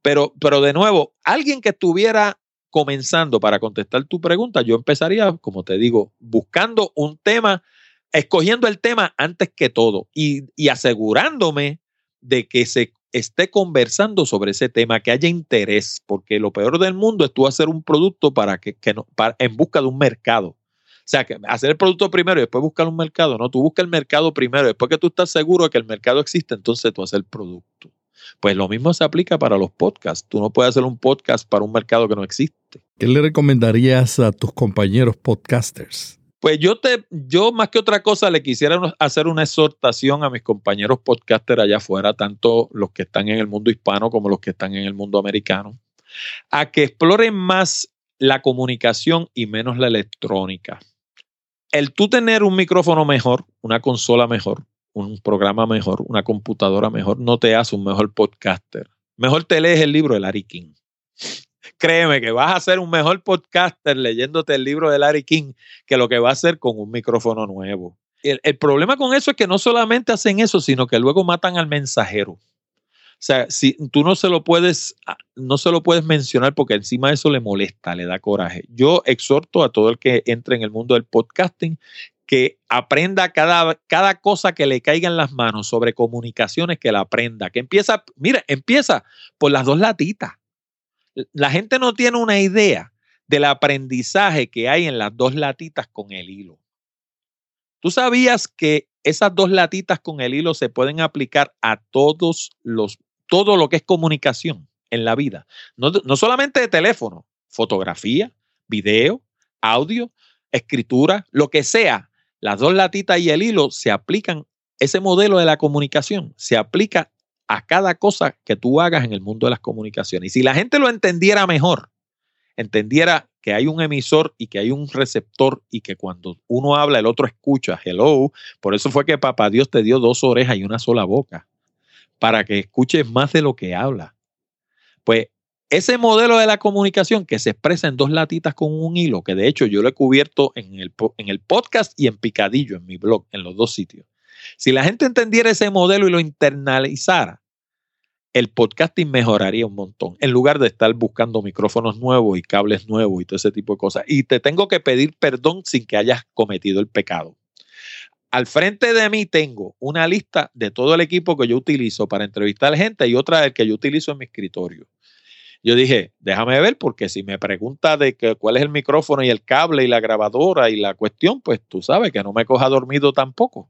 Pero, pero de nuevo, alguien que estuviera comenzando para contestar tu pregunta, yo empezaría, como te digo, buscando un tema, escogiendo el tema antes que todo y, y asegurándome de que se esté conversando sobre ese tema, que haya interés, porque lo peor del mundo es tú hacer un producto para que, no, para, en busca de un mercado. O sea, que hacer el producto primero y después buscar un mercado. No, tú buscas el mercado primero. Después que tú estás seguro de que el mercado existe, entonces tú haces el producto. Pues lo mismo se aplica para los podcasts. Tú no puedes hacer un podcast para un mercado que no existe. ¿Qué le recomendarías a tus compañeros podcasters? Pues yo te, yo más que otra cosa le quisiera hacer una exhortación a mis compañeros podcasters allá afuera, tanto los que están en el mundo hispano como los que están en el mundo americano, a que exploren más la comunicación y menos la electrónica. El tú tener un micrófono mejor, una consola mejor, un programa mejor, una computadora mejor, no te hace un mejor podcaster. Mejor te lees el libro de Larry King créeme que vas a ser un mejor podcaster leyéndote el libro de Larry King que lo que va a hacer con un micrófono nuevo. El, el, problema con eso es que no solamente hacen eso, sino que luego matan al mensajero. O sea, si tú no se lo puedes, ah, no se lo puedes mencionar porque encima de eso le molesta, le da coraje. Yo exhorto a todo el que entre en el mundo del podcasting que aprenda cada, cada cosa que le caiga en las manos sobre comunicaciones, que la aprenda, que empieza, mira, empieza por las dos latitas la gente no tiene una idea del aprendizaje que hay en las dos latitas con el hilo. ¿Tú sabías que esas dos latitas con el hilo se pueden aplicar a todos los, todo lo que es comunicación en la vida? No, no solamente de teléfono, fotografía, video, audio, escritura, lo que sea. Las dos latitas y el hilo se aplican, ese modelo de la comunicación se aplica a cada cosa que tú hagas en el mundo de las comunicaciones. Y si la gente lo entendiera mejor, entendiera que hay un emisor y que hay un receptor y que cuando uno habla el otro escucha, hello, por eso fue que papá Dios te dio dos orejas y una sola boca, para que escuches más de lo que habla. Pues ese modelo de la comunicación que se expresa en dos latitas con un hilo, que de hecho yo lo he cubierto en el, en el podcast y en Picadillo, en mi blog, en los dos sitios. Si la gente entendiera ese modelo y lo internalizara, el podcasting mejoraría un montón, en lugar de estar buscando micrófonos nuevos y cables nuevos y todo ese tipo de cosas. Y te tengo que pedir perdón sin que hayas cometido el pecado. Al frente de mí tengo una lista de todo el equipo que yo utilizo para entrevistar gente y otra del que yo utilizo en mi escritorio. Yo dije, déjame ver, porque si me pregunta de que, cuál es el micrófono y el cable y la grabadora y la cuestión, pues tú sabes que no me coja dormido tampoco.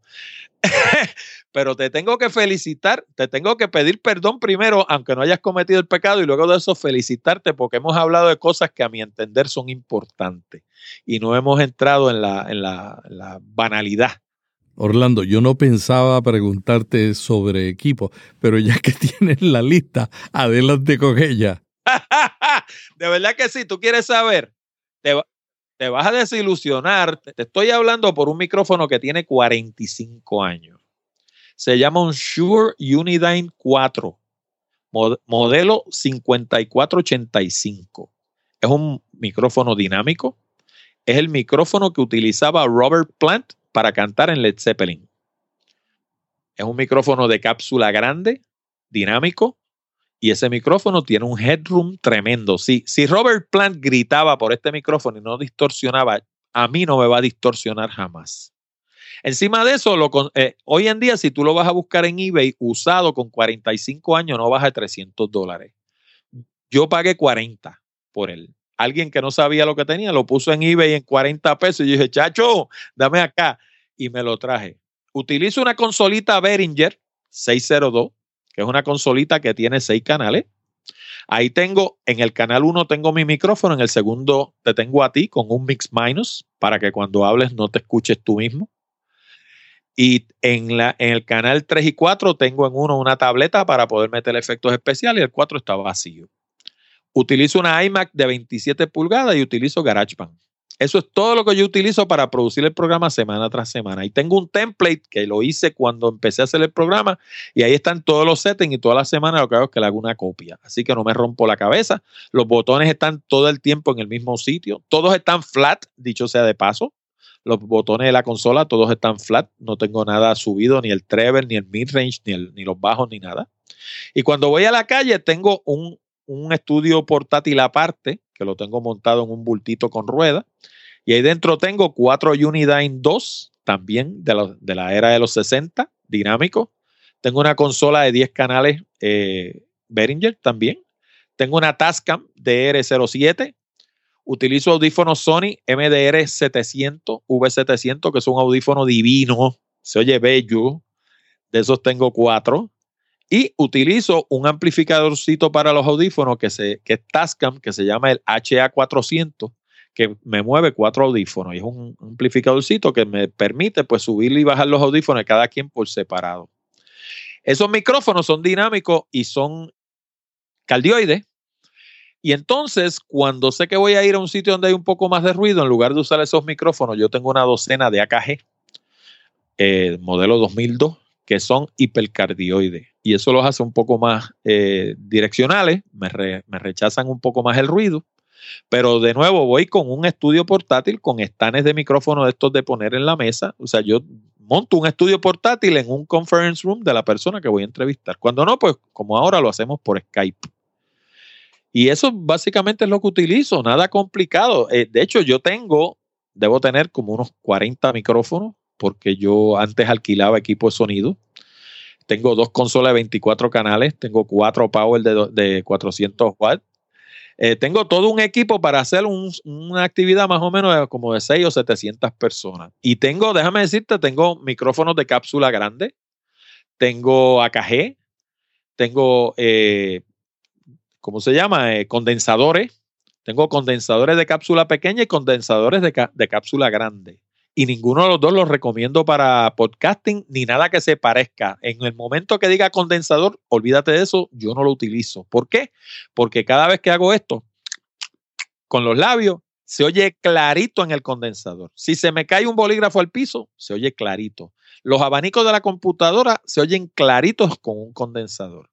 Pero te tengo que felicitar, te tengo que pedir perdón primero, aunque no hayas cometido el pecado, y luego de eso felicitarte porque hemos hablado de cosas que a mi entender son importantes y no hemos entrado en la, en la, la banalidad. Orlando, yo no pensaba preguntarte sobre equipo, pero ya que tienes la lista, adelante con ella. de verdad que sí, tú quieres saber, te, te vas a desilusionar. Te estoy hablando por un micrófono que tiene 45 años. Se llama un Shure Unidyne 4, modelo 5485. Es un micrófono dinámico. Es el micrófono que utilizaba Robert Plant para cantar en Led Zeppelin. Es un micrófono de cápsula grande, dinámico, y ese micrófono tiene un headroom tremendo. Si, si Robert Plant gritaba por este micrófono y no distorsionaba, a mí no me va a distorsionar jamás. Encima de eso, lo, eh, hoy en día, si tú lo vas a buscar en eBay usado con 45 años, no baja de 300 dólares. Yo pagué 40 por él. Alguien que no sabía lo que tenía lo puso en eBay en 40 pesos y yo dije, chacho, dame acá. Y me lo traje. Utilizo una consolita Behringer 602 que es una consolita que tiene seis canales. Ahí tengo, en el canal 1 tengo mi micrófono, en el segundo te tengo a ti con un mix minus para que cuando hables no te escuches tú mismo. Y en, la, en el canal 3 y 4 tengo en uno una tableta para poder meter efectos especiales y el 4 está vacío. Utilizo una iMac de 27 pulgadas y utilizo GarageBand. Eso es todo lo que yo utilizo para producir el programa semana tras semana. Y tengo un template que lo hice cuando empecé a hacer el programa y ahí están todos los settings y toda la semana lo que hago es que le hago una copia. Así que no me rompo la cabeza. Los botones están todo el tiempo en el mismo sitio. Todos están flat, dicho sea de paso. Los botones de la consola todos están flat. No tengo nada subido, ni el treble, ni el midrange, ni, ni los bajos, ni nada. Y cuando voy a la calle tengo un, un estudio portátil aparte que lo tengo montado en un bultito con rueda. Y ahí dentro tengo cuatro Unidyne 2, también de, de la era de los 60, dinámico. Tengo una consola de 10 canales eh, Behringer también. Tengo una Tascam DR07. Utilizo audífonos Sony MDR 700, V700, que es un audífono divino. Se oye bello. De esos tengo cuatro. Y utilizo un amplificadorcito para los audífonos que, se, que es Tascam, que se llama el HA400, que me mueve cuatro audífonos. Y es un amplificadorcito que me permite pues subir y bajar los audífonos cada quien por separado. Esos micrófonos son dinámicos y son cardioides. Y entonces, cuando sé que voy a ir a un sitio donde hay un poco más de ruido, en lugar de usar esos micrófonos, yo tengo una docena de AKG, eh, modelo 2002, que son hipercardioides. Y eso los hace un poco más eh, direccionales, me, rechazan un poco más el ruido. Pero de nuevo, voy con un estudio portátil con estanes de micrófono de estos de poner en la mesa. O sea, yo monto un estudio portátil en un conference room de la persona que voy a entrevistar. Cuando no, pues como ahora lo hacemos por Skype. Y eso básicamente es lo que utilizo, nada complicado. Eh, de hecho, yo tengo, debo tener como unos 40 micrófonos, porque yo antes alquilaba equipo de sonido. Tengo dos consolas de 24 canales, tengo cuatro power de, de 400 watts. Eh, tengo todo un equipo para hacer una actividad más o menos de como de 6 o 700 personas. Y tengo, déjame decirte, tengo micrófonos de cápsula grande, tengo AKG, tengo eh, ¿cómo se llama? Eh, condensadores. Tengo condensadores de cápsula pequeña y condensadores de, de, cápsula grande. Y ninguno de los dos los recomiendo para podcasting ni nada que se parezca. En el momento que diga condensador, olvídate de eso, yo no lo utilizo. ¿Por qué? Porque cada vez que hago esto con los labios, se oye clarito en el condensador. Si se me cae un bolígrafo al piso, se oye clarito. Los abanicos de la computadora se oyen claritos con un condensador.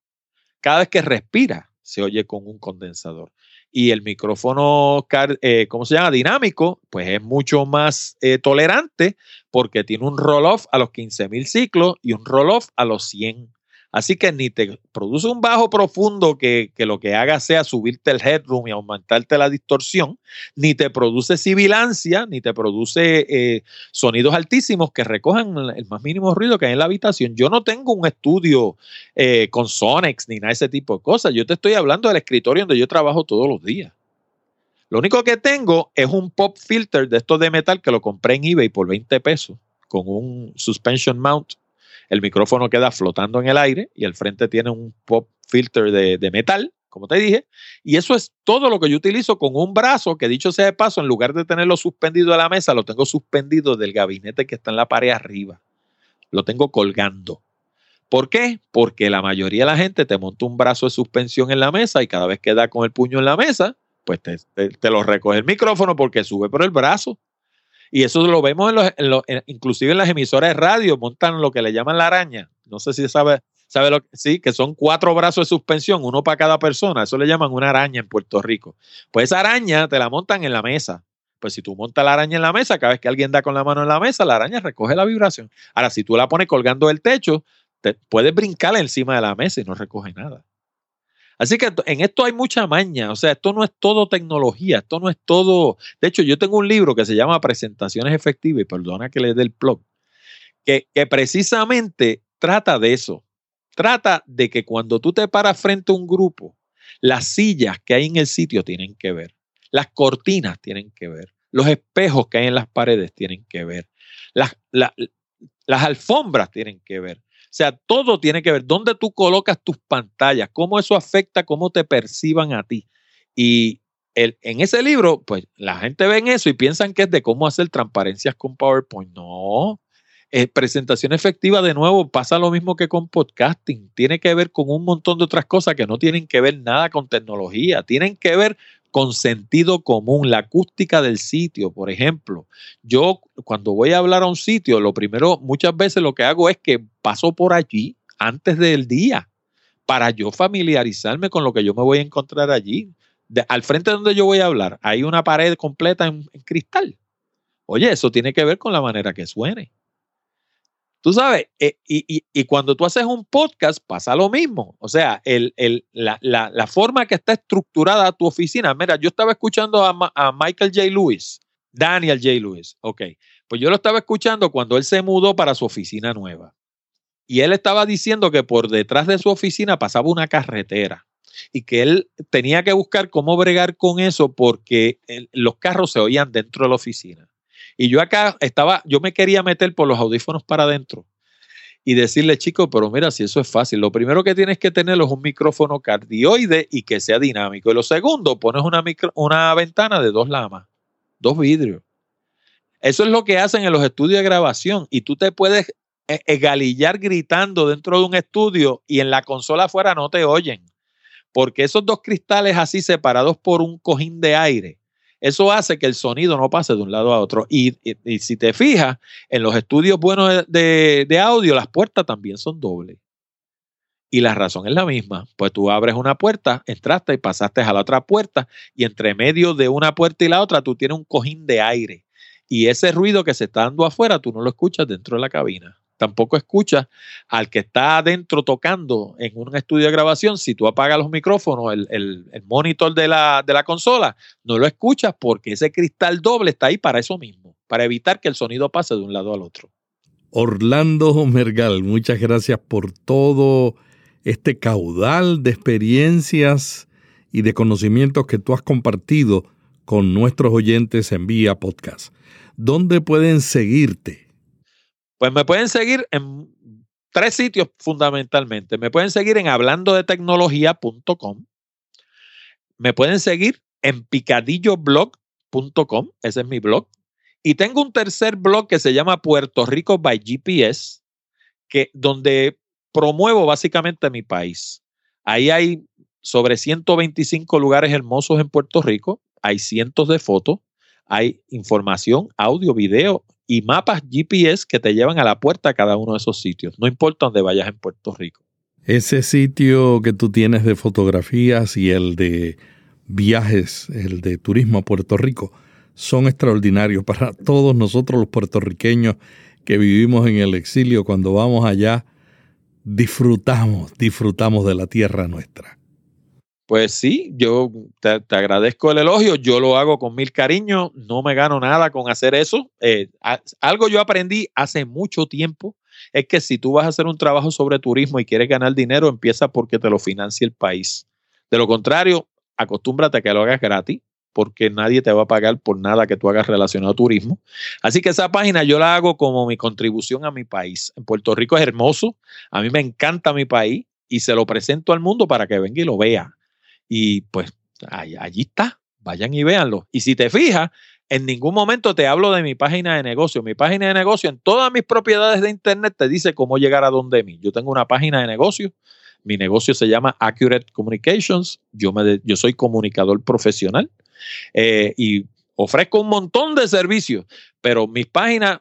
Cada vez que respira, se oye con un condensador. Y el micrófono, eh, ¿cómo se llama? Dinámico, pues es mucho más eh, tolerante porque tiene un roll-off a los 15.000 ciclos y un roll-off a los 100 Así que ni te produce un bajo profundo que, lo que haga sea subirte el headroom y aumentarte la distorsión, ni te produce sibilancia, ni te produce eh, sonidos altísimos que recojan el más mínimo ruido que hay en la habitación. Yo no tengo un estudio eh, con Sonex ni nada de ese tipo de cosas. Yo te estoy hablando del escritorio donde yo trabajo todos los días. Lo único que tengo es un pop filter de estos de metal que lo compré en eBay por 20 pesos con un suspension mount el micrófono queda flotando en el aire y el frente tiene un pop filter de, metal, como te dije, y eso es todo lo que yo utilizo con un brazo que dicho sea de paso, en lugar de tenerlo suspendido de la mesa, lo tengo suspendido del gabinete que está en la pared arriba. Lo tengo colgando. ¿Por qué? Porque la mayoría de la gente te monta un brazo de suspensión en la mesa y cada vez que da con el puño en la mesa, pues te, te lo recoge el micrófono porque sube por el brazo. Y eso lo vemos en los, inclusive en las emisoras de radio, montan lo que le llaman la araña. No sé si sabe, sabe lo que sí, que son cuatro brazos de suspensión, uno para cada persona. Eso le llaman una araña en Puerto Rico. Pues esa araña te la montan en la mesa. Pues si tú montas la araña en la mesa, cada vez que alguien da con la mano en la mesa, la araña recoge la vibración. Ahora, si tú la pones colgando del techo, te, puedes brincar encima de la mesa y no recoge nada. Así que en esto hay mucha maña, o sea, esto no es todo tecnología, esto no es todo. De hecho, yo tengo un libro que se llama Presentaciones Efectivas, y perdona que le dé el blog, que, que precisamente trata de eso. Trata de que cuando tú te paras frente a un grupo, las sillas que hay en el sitio tienen que ver, las cortinas tienen que ver, los espejos que hay en las paredes tienen que ver, las, las alfombras tienen que ver. O sea, todo tiene que ver dónde tú colocas tus pantallas, cómo eso afecta, cómo te perciban a ti. Y el, en ese libro, pues la gente ve en eso y piensan que es de cómo hacer transparencias con PowerPoint. No, eh, presentación efectiva, de nuevo, pasa lo mismo que con podcasting. Tiene que ver con un montón de otras cosas que no tienen que ver nada con tecnología. Tienen que ver con sentido común, la acústica del sitio, por ejemplo. Yo cuando voy a hablar a un sitio, lo primero, muchas veces lo que hago es que paso por allí antes del día para yo familiarizarme con lo que yo me voy a encontrar allí. al frente de donde yo voy a hablar, hay una pared completa en cristal. Oye, eso tiene que ver con la manera que suene. Tú sabes, eh, y, cuando tú haces un podcast pasa lo mismo. O sea, el, la, forma que está estructurada tu oficina. Mira, yo estaba escuchando a, Michael J. Lewis, Daniel J. Lewis, ok. Pues yo lo estaba escuchando cuando él se mudó para su oficina nueva. Y él estaba diciendo que por detrás de su oficina pasaba una carretera y que él tenía que buscar cómo bregar con eso porque los carros se oían dentro de la oficina. Y yo acá estaba, yo me quería meter por los audífonos para adentro. y decirle, chico, pero mira, si eso es fácil, lo primero que tienes que tener es un micrófono cardioide y que sea dinámico. Y lo segundo, pones una, una ventana de dos lamas, dos vidrios. Eso es lo que hacen en los estudios de grabación y tú te puedes e-, egalillar gritando dentro de un estudio y en la consola afuera no te oyen. Porque esos dos cristales así separados por un cojín de aire, eso hace que el sonido no pase de un lado a otro. Y, si te fijas, en los estudios buenos de, de, audio, las puertas también son dobles. Y la razón es la misma. Pues tú abres una puerta, entraste y pasaste a la otra puerta, y entre medio de una puerta y la otra, tú tienes un cojín de aire. Y ese ruido que se está dando afuera, tú no lo escuchas dentro de la cabina tampoco escuchas al que está adentro tocando en un estudio de grabación. Si tú apagas los micrófonos, el, monitor de la, de la, consola, no lo escuchas porque ese cristal doble está ahí para eso mismo, para evitar que el sonido pase de un lado al otro. Orlando Mergal, muchas gracias por todo este caudal de experiencias y de conocimientos que tú has compartido con nuestros oyentes en Vía Podcast. ¿Dónde pueden seguirte? Pues me pueden seguir en tres sitios fundamentalmente. Me pueden seguir en hablando de tecnología.com. Me pueden seguir en picadilloblog.com. Ese es mi blog. Y tengo un tercer blog que se llama Puerto Rico by GPS, que, donde promuevo básicamente mi país. Ahí hay sobre 125 lugares hermosos en Puerto Rico. Hay cientos de fotos. Hay información, audio, video y mapas GPS que te llevan a la puerta a cada uno de esos sitios, no importa dónde vayas en Puerto Rico. Ese sitio que tú tienes de fotografías y el de viajes, el de turismo a Puerto Rico, son extraordinarios para todos nosotros los puertorriqueños que vivimos en el exilio. Cuando vamos allá, disfrutamos, disfrutamos de la tierra nuestra. Pues sí, yo te, agradezco el elogio, yo lo hago con mil cariños, no me gano nada con hacer eso. Eh, algo yo aprendí hace mucho tiempo es que si tú vas a hacer un trabajo sobre turismo y quieres ganar dinero, empieza porque te lo financie el país. De lo contrario, acostúmbrate a que lo hagas gratis, porque nadie te va a pagar por nada que tú hagas relacionado a turismo. Así que esa página yo la hago como mi contribución a mi país. En Puerto Rico es hermoso, a mí me encanta mi país y se lo presento al mundo para que venga y lo vea. Y pues allí está, vayan y véanlo. Y si te fijas, en ningún momento te hablo de mi página de negocio. Mi página de negocio en todas mis propiedades de internet te dice cómo llegar a donde mí. Yo tengo una página de negocio. Mi negocio se llama Accurate Communications. Yo, me yo soy comunicador profesional eh, y ofrezco un montón de servicios, pero mis páginas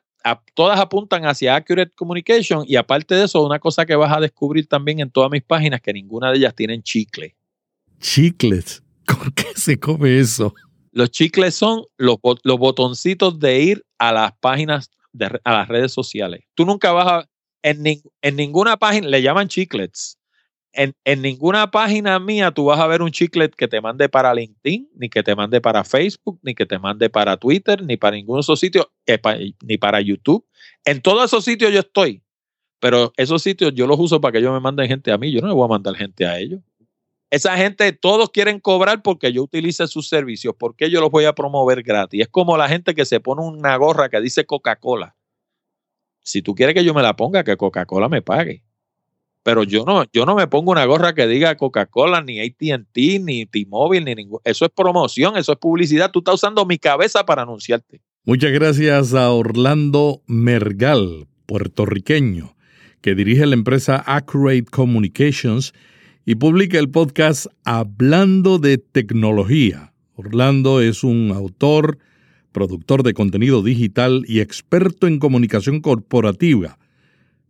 todas apuntan hacia Accurate Communication y aparte de eso, una cosa que vas a descubrir también en todas mis páginas, que ninguna de ellas tienen chicle. Chicles. ¿Con qué se come eso? Los chicles son los, botoncitos de ir a las páginas, de, a las redes sociales. Tú nunca vas a, en, en ninguna página, le llaman chiclets. En, en, ninguna página mía tú vas a ver un chiclet que te mande para LinkedIn, ni que te mande para Facebook, ni que te mande para Twitter, ni para ningún de esos sitios, ni para YouTube. En todos esos sitios yo estoy, pero esos sitios yo los uso para que ellos me manden gente a mí. Yo no le voy a mandar gente a ellos. Esa gente, todos quieren cobrar porque yo utilice sus servicios. porque yo los voy a promover gratis? Es como la gente que se pone una gorra que dice Coca-Cola. Si tú quieres que yo me la ponga, que Coca-Cola me pague. Pero yo no, yo no me pongo una gorra que diga Coca-Cola, ni ATT, ni T-Mobile, ni ningún. Eso es promoción, eso es publicidad. Tú estás usando mi cabeza para anunciarte. Muchas gracias a Orlando Mergal, puertorriqueño, que dirige la empresa Accurate Communications y publica el podcast Hablando de Tecnología. Orlando es un autor, productor de contenido digital y experto en comunicación corporativa.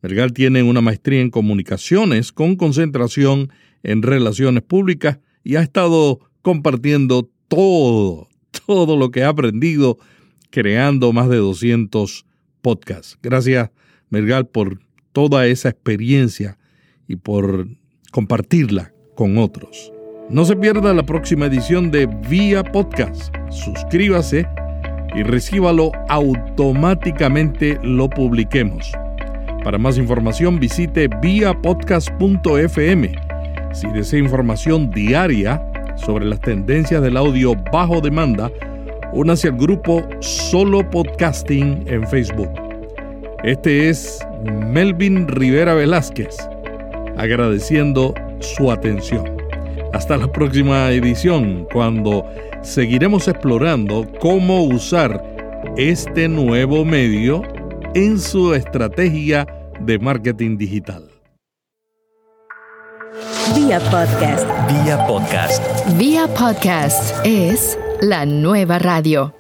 Mergal tiene una maestría en comunicaciones con concentración en relaciones públicas y ha estado compartiendo todo, todo lo que ha aprendido creando más de 200 podcasts. Gracias, Mergal, por toda esa experiencia y por compartirla con otros. No se pierda la próxima edición de Vía Podcast. Suscríbase y recíbalo automáticamente lo publiquemos. Para más información visite viapodcast.fm. Si desea información diaria sobre las tendencias del audio bajo demanda, únase al grupo Solo Podcasting en Facebook. Este es Melvin Rivera Velázquez, agradeciendo su atención. Hasta la próxima edición, cuando seguiremos explorando cómo usar este nuevo medio en su estrategia de marketing digital. Vía podcast. Vía podcast. Vía podcast es la nueva radio.